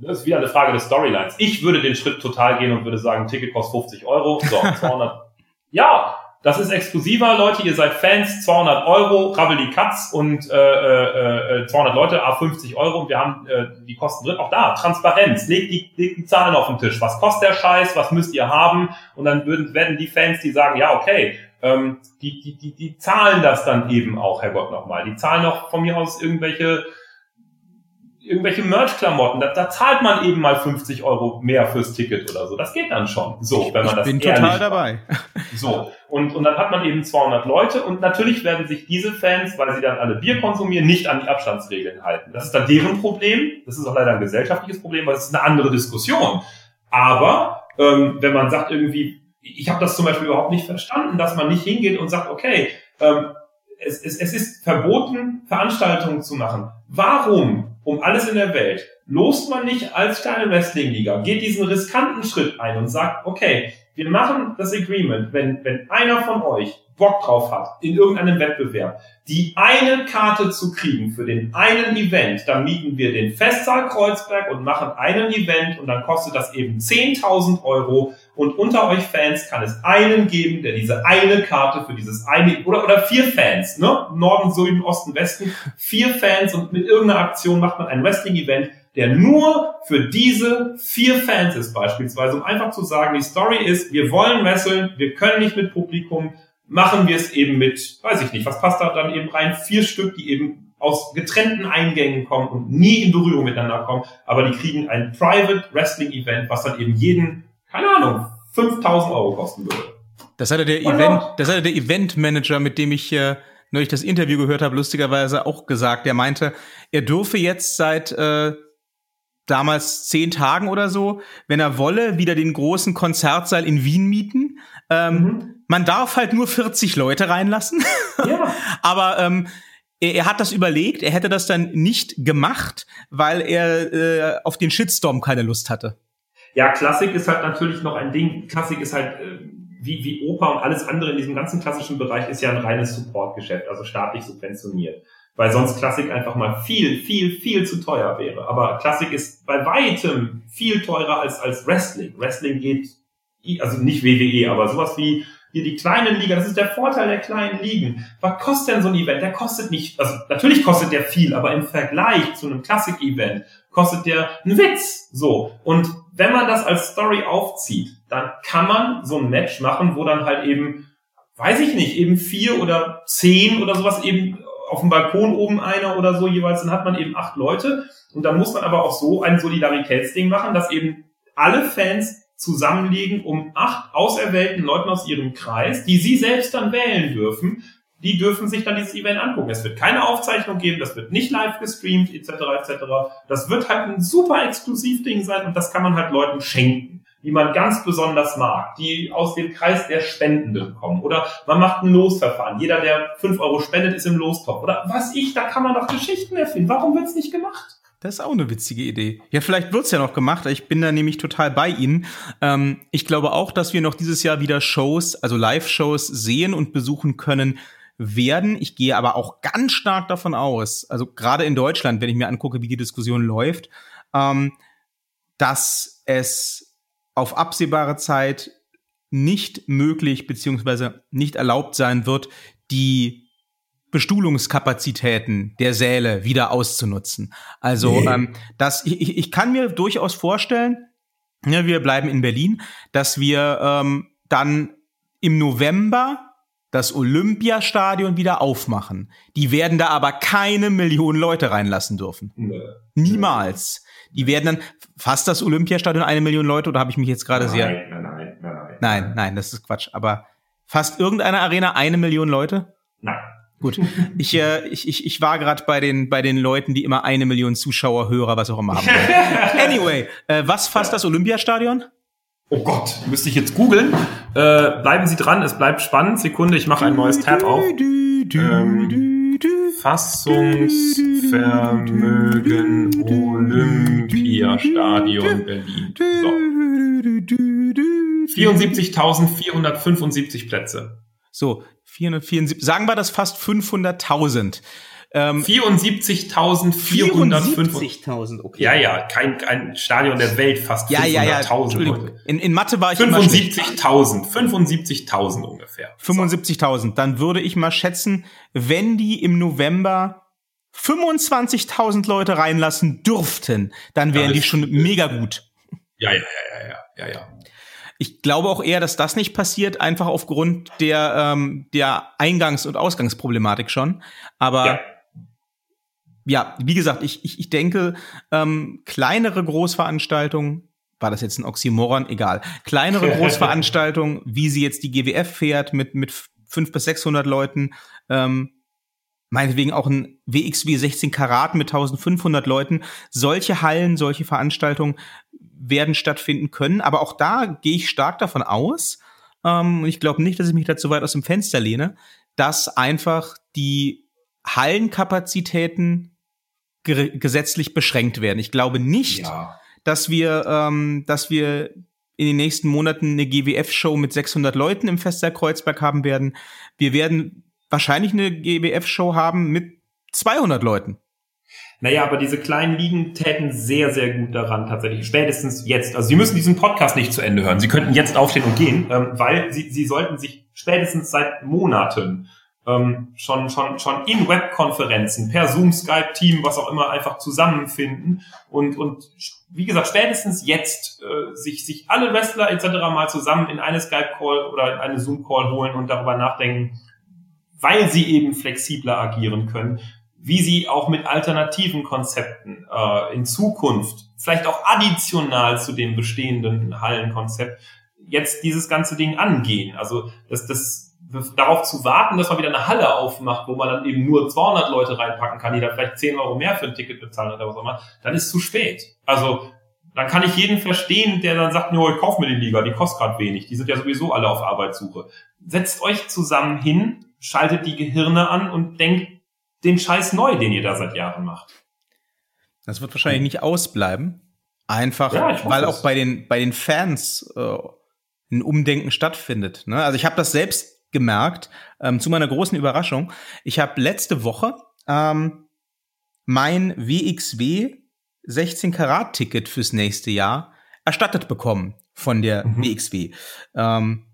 das ist wieder eine Frage des Storylines. Ich würde den Schritt total gehen und würde sagen, Ticket kostet 50 Euro, so, 200. ja, das ist exklusiver, Leute, ihr seid Fans, 200 Euro, Rabbel die Katz und äh, äh, 200 äh, Leute, a 50 Euro und wir haben äh, die Kosten drin. Auch da, Transparenz, legt die, legt die Zahlen auf den Tisch. Was kostet der Scheiß, was müsst ihr haben? Und dann würden, werden die Fans, die sagen, ja, okay, ähm, die, die, die, die zahlen das dann eben auch, Herrgott, nochmal. Die zahlen auch von mir aus irgendwelche irgendwelche Merch-Klamotten, da, da zahlt man eben mal 50 Euro mehr fürs Ticket oder so. Das geht dann schon. So, wenn man ich das bin total dabei. So. Und, und dann hat man eben 200 Leute und natürlich werden sich diese Fans, weil sie dann alle Bier konsumieren, nicht an die Abstandsregeln halten. Das ist dann deren Problem. Das ist auch leider ein gesellschaftliches Problem, weil es ist eine andere Diskussion. Aber ähm, wenn man sagt irgendwie, ich habe das zum Beispiel überhaupt nicht verstanden, dass man nicht hingeht und sagt, okay, ähm, es, es, es ist verboten, Veranstaltungen zu machen. Warum um alles in der Welt lost man nicht als kleine Wrestling-Liga, geht diesen riskanten Schritt ein und sagt, okay, wir machen das Agreement, wenn, wenn einer von euch Bock drauf hat, in irgendeinem Wettbewerb, die eine Karte zu kriegen für den einen Event, dann mieten wir den Festsaal Kreuzberg und machen einen Event und dann kostet das eben 10.000 Euro. Und unter euch Fans kann es einen geben, der diese eine Karte für dieses eine, oder, oder vier Fans, ne? Norden, Süden, Osten, Westen, vier Fans und mit irgendeiner Aktion macht man ein Wrestling-Event, der nur für diese vier Fans ist beispielsweise, um einfach zu sagen, die Story ist, wir wollen wresteln, wir können nicht mit Publikum, machen wir es eben mit, weiß ich nicht, was passt da dann eben rein? Vier Stück, die eben aus getrennten Eingängen kommen und nie in Berührung miteinander kommen, aber die kriegen ein Private Wrestling Event, was dann eben jeden, keine Ahnung, 5000 Euro kosten würde. Das hatte der Event, das hatte der Event Manager, mit dem ich äh, neulich das Interview gehört habe, lustigerweise auch gesagt. Der meinte, er dürfe jetzt seit äh, damals zehn Tagen oder so, wenn er wolle, wieder den großen Konzertsaal in Wien mieten. Ähm, mhm. Man darf halt nur 40 Leute reinlassen. Ja. Aber ähm, er, er, hat das überlegt, er hätte das dann nicht gemacht, weil er äh, auf den Shitstorm keine Lust hatte. Ja, Klassik ist halt natürlich noch ein Ding. Klassik ist halt äh, wie, wie Oper und alles andere in diesem ganzen klassischen Bereich ist ja ein reines Supportgeschäft, also staatlich subventioniert weil sonst Klassik einfach mal viel, viel, viel zu teuer wäre. Aber Klassik ist bei weitem viel teurer als, als Wrestling. Wrestling geht, also nicht WWE, aber sowas wie hier die kleinen Liga, das ist der Vorteil der kleinen Ligen. Was kostet denn so ein Event? Der kostet nicht, also natürlich kostet der viel, aber im Vergleich zu einem Klassik-Event kostet der einen Witz. So. Und wenn man das als Story aufzieht, dann kann man so ein Match machen, wo dann halt eben, weiß ich nicht, eben vier oder zehn oder sowas eben auf dem Balkon oben einer oder so jeweils, dann hat man eben acht Leute. Und dann muss man aber auch so ein Solidaritätsding machen, dass eben alle Fans zusammenlegen, um acht auserwählten Leuten aus ihrem Kreis, die sie selbst dann wählen dürfen, die dürfen sich dann dieses Event angucken. Es wird keine Aufzeichnung geben, das wird nicht live gestreamt, etc., etc. Das wird halt ein super Exklusivding sein und das kann man halt Leuten schenken die man ganz besonders mag, die aus dem Kreis der Spendenden kommen. Oder man macht ein Losverfahren. Jeder, der fünf Euro spendet, ist im Lostopf. Oder was ich, da kann man doch Geschichten erfinden. Warum wird's nicht gemacht? Das ist auch eine witzige Idee. Ja, vielleicht wird's ja noch gemacht. Ich bin da nämlich total bei Ihnen. Ähm, ich glaube auch, dass wir noch dieses Jahr wieder Shows, also Live-Shows sehen und besuchen können werden. Ich gehe aber auch ganz stark davon aus, also gerade in Deutschland, wenn ich mir angucke, wie die Diskussion läuft, ähm, dass es auf absehbare Zeit nicht möglich beziehungsweise nicht erlaubt sein wird, die Bestuhlungskapazitäten der Säle wieder auszunutzen. Also nee. ähm, das, ich, ich kann mir durchaus vorstellen, ja, wir bleiben in Berlin, dass wir ähm, dann im November das Olympiastadion wieder aufmachen. Die werden da aber keine Millionen Leute reinlassen dürfen. Nee. Niemals. Die werden dann fast das Olympiastadion eine Million Leute oder habe ich mich jetzt gerade sehr. Nein, nein, nein, nein, nein. Nein, nein, das ist Quatsch. Aber fast irgendeine Arena eine Million Leute? Nein. Gut. Ich, äh, ich, ich, ich war gerade bei den, bei den Leuten, die immer eine Million Zuschauer, Hörer, was auch immer haben. anyway, äh, was fasst das Olympiastadion? Oh Gott, müsste ich jetzt googeln. Äh, bleiben Sie dran, es bleibt spannend. Sekunde, ich mache ein neues Tab auf. Ähm, Fassungsvermögen Olympiastadion Berlin. So. 74.475 Plätze. So, 474, sagen wir das fast 500.000. Ähm, 74.400. okay. Ja, ja, kein, kein Stadion der Welt fast ja, 500.000 ja, ja. Leute. In, in Mathe war ich 75.000, 75.000 ungefähr. 75.000. Dann würde ich mal schätzen, wenn die im November 25.000 Leute reinlassen dürften, dann wären die schon mega gut. Ja, ja, ja, ja, ja, ja, ja. Ich glaube auch eher, dass das nicht passiert, einfach aufgrund der, ähm, der Eingangs- und Ausgangsproblematik schon. Aber ja ja, wie gesagt, ich, ich, ich denke, ähm, kleinere Großveranstaltungen, war das jetzt ein Oxymoron? Egal. Kleinere Großveranstaltungen, wie sie jetzt die GWF fährt mit, mit fünf bis 600 Leuten, ähm, meinetwegen auch ein WXW 16 Karat mit 1500 Leuten. Solche Hallen, solche Veranstaltungen werden stattfinden können. Aber auch da gehe ich stark davon aus, ähm, ich glaube nicht, dass ich mich da zu weit aus dem Fenster lehne, dass einfach die Hallenkapazitäten ge gesetzlich beschränkt werden. Ich glaube nicht, ja. dass wir, ähm, dass wir in den nächsten Monaten eine GWF-Show mit 600 Leuten im Festsaal Kreuzberg haben werden. Wir werden wahrscheinlich eine GWF-Show haben mit 200 Leuten. Naja, aber diese kleinen Ligen täten sehr, sehr gut daran, tatsächlich. Spätestens jetzt. Also Sie müssen diesen Podcast nicht zu Ende hören. Sie könnten jetzt aufstehen und gehen, ähm, weil Sie, Sie sollten sich spätestens seit Monaten ähm, schon, schon, schon in Webkonferenzen, per Zoom, Skype, Team, was auch immer, einfach zusammenfinden und, und wie gesagt, spätestens jetzt äh, sich, sich alle Wrestler etc. mal zusammen in eine Skype-Call oder in eine Zoom-Call holen und darüber nachdenken, weil sie eben flexibler agieren können, wie sie auch mit alternativen Konzepten äh, in Zukunft, vielleicht auch additional zu dem bestehenden Hallenkonzept, jetzt dieses ganze Ding angehen. Also das, das darauf zu warten, dass man wieder eine Halle aufmacht, wo man dann eben nur 200 Leute reinpacken kann, die da vielleicht 10 Euro mehr für ein Ticket bezahlen oder was auch immer, dann ist zu spät. Also dann kann ich jeden verstehen, der dann sagt, no, ich kauf mir die Liga, die kostet gerade wenig, die sind ja sowieso alle auf Arbeitssuche. Setzt euch zusammen hin, schaltet die Gehirne an und denkt den Scheiß neu, den ihr da seit Jahren macht. Das wird wahrscheinlich nicht ausbleiben. Einfach, ja, weil auch bei den, bei den Fans äh, ein Umdenken stattfindet. Ne? Also ich habe das selbst gemerkt, ähm, zu meiner großen Überraschung. Ich habe letzte Woche ähm, mein WXW 16 Karat Ticket fürs nächste Jahr erstattet bekommen von der mhm. WXW. Ähm,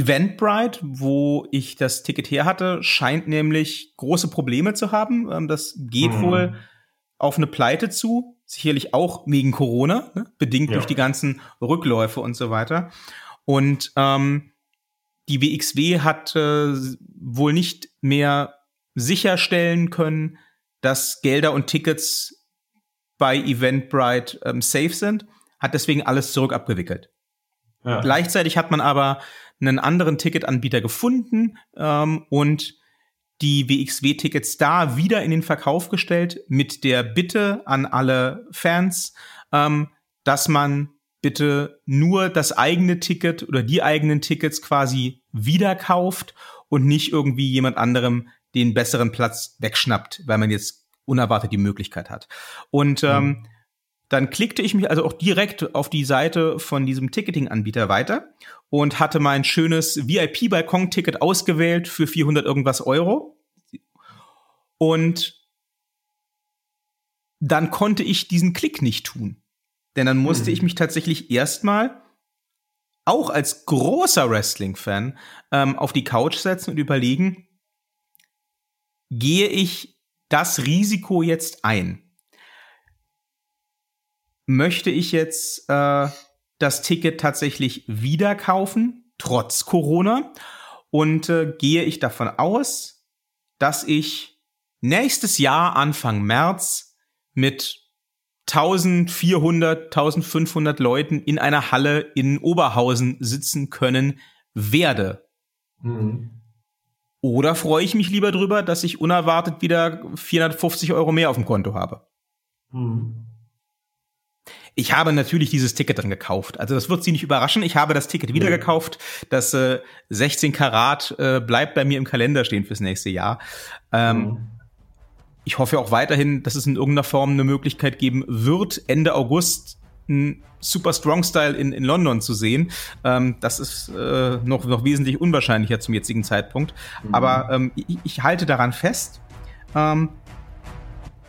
Eventbrite, wo ich das Ticket her hatte, scheint nämlich große Probleme zu haben. Ähm, das geht mhm. wohl auf eine Pleite zu, sicherlich auch wegen Corona, ne? bedingt ja. durch die ganzen Rückläufe und so weiter. Und ähm, die WXW hat äh, wohl nicht mehr sicherstellen können, dass Gelder und Tickets bei Eventbrite ähm, safe sind, hat deswegen alles zurück abgewickelt. Ja. Gleichzeitig hat man aber einen anderen Ticketanbieter gefunden ähm, und die WXW-Tickets da wieder in den Verkauf gestellt mit der Bitte an alle Fans, ähm, dass man bitte nur das eigene Ticket oder die eigenen Tickets quasi wieder kauft und nicht irgendwie jemand anderem den besseren Platz wegschnappt, weil man jetzt unerwartet die Möglichkeit hat. Und ähm, mhm. Dann klickte ich mich also auch direkt auf die Seite von diesem Ticketing-Anbieter weiter und hatte mein schönes VIP-Balkon-Ticket ausgewählt für 400 irgendwas Euro. Und dann konnte ich diesen Klick nicht tun. Denn dann musste hm. ich mich tatsächlich erstmal auch als großer Wrestling-Fan ähm, auf die Couch setzen und überlegen, gehe ich das Risiko jetzt ein? Möchte ich jetzt äh, das Ticket tatsächlich wieder kaufen, trotz Corona. Und äh, gehe ich davon aus, dass ich nächstes Jahr, Anfang März, mit 1400, 1500 Leuten in einer Halle in Oberhausen sitzen können werde. Mhm. Oder freue ich mich lieber drüber, dass ich unerwartet wieder 450 Euro mehr auf dem Konto habe? Mhm. Ich habe natürlich dieses Ticket dann gekauft. Also das wird Sie nicht überraschen. Ich habe das Ticket wieder gekauft. Das äh, 16 Karat äh, bleibt bei mir im Kalender stehen fürs nächste Jahr. Ähm, mhm. Ich hoffe auch weiterhin, dass es in irgendeiner Form eine Möglichkeit geben wird, Ende August ein Super Strong Style in, in London zu sehen. Ähm, das ist äh, noch, noch wesentlich unwahrscheinlicher zum jetzigen Zeitpunkt. Mhm. Aber ähm, ich, ich, halte daran fest. Ähm,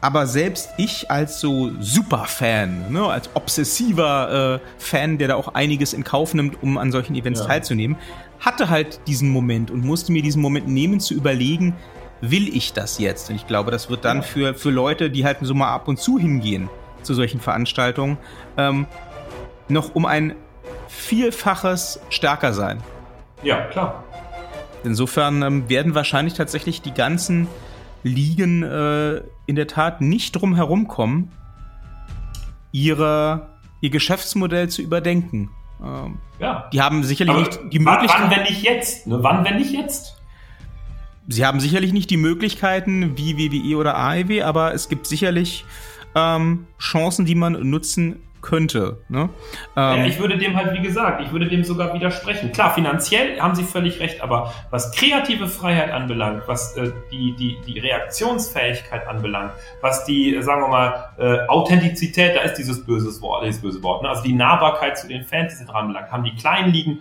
aber selbst ich als so Superfan, ne, als obsessiver äh, Fan, der da auch einiges in Kauf nimmt, um an solchen Events ja. teilzunehmen, hatte halt diesen Moment und musste mir diesen Moment nehmen, zu überlegen, will ich das jetzt? Und ich glaube, das wird dann ja. für, für Leute, die halt so mal ab und zu hingehen zu solchen Veranstaltungen, ähm, noch um ein Vielfaches stärker sein. Ja, klar. Insofern ähm, werden wahrscheinlich tatsächlich die ganzen Ligen äh, in der Tat nicht drum herumkommen, ihre, ihr Geschäftsmodell zu überdenken. Ähm, ja. Die haben sicherlich Aber nicht die Möglichkeit. Wann, wenn nicht jetzt? Ne? Wann, wenn nicht jetzt? Sie haben sicherlich nicht die Möglichkeiten wie WWE oder AEW, aber es gibt sicherlich ähm, Chancen, die man nutzen könnte. Ne? Ähm, ja, ich würde dem halt, wie gesagt, ich würde dem sogar widersprechen. Klar, finanziell haben Sie völlig recht, aber was kreative Freiheit anbelangt, was äh, die, die, die Reaktionsfähigkeit anbelangt, was die, sagen wir mal, äh, Authentizität, da ist dieses böse Wort, dieses böse Wort, ne? also die Nahbarkeit zu den Fans, die dran anbelangt, haben die kleinen Ligen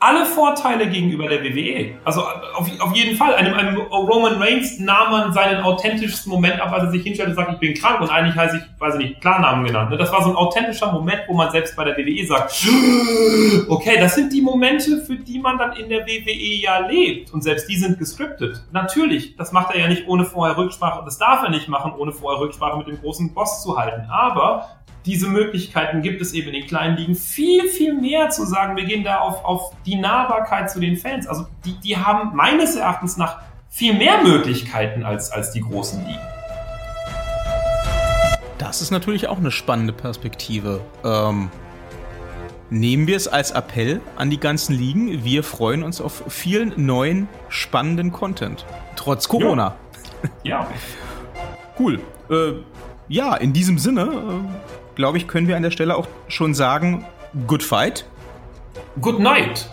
alle Vorteile gegenüber der WWE. Also auf, auf jeden Fall. Einem, einem Roman Reigns nahm man seinen authentischsten Moment ab, als er sich hinstellte und sagt, ich bin krank und eigentlich heiße ich, weiß ich nicht, Klarnamen genannt. Ne? Das war so ein authentischer Moment, wo man selbst bei der WWE sagt, okay, das sind die Momente, für die man dann in der WWE ja lebt. Und selbst die sind gescriptet. Natürlich, das macht er ja nicht ohne vorher Rücksprache, das darf er nicht machen, ohne vorher Rücksprache mit dem großen Boss zu halten. Aber diese Möglichkeiten gibt es eben in den kleinen Ligen viel, viel mehr zu sagen. Wir gehen da auf, auf die Nahbarkeit zu den Fans. Also die, die haben meines Erachtens nach viel mehr Möglichkeiten als, als die großen Ligen. Das ist natürlich auch eine spannende Perspektive. Ähm, nehmen wir es als Appell an die ganzen Ligen. Wir freuen uns auf vielen neuen, spannenden Content. Trotz Corona. Ja. ja. cool. Äh, ja, in diesem Sinne. Glaube ich, können wir an der Stelle auch schon sagen, good fight. Good night.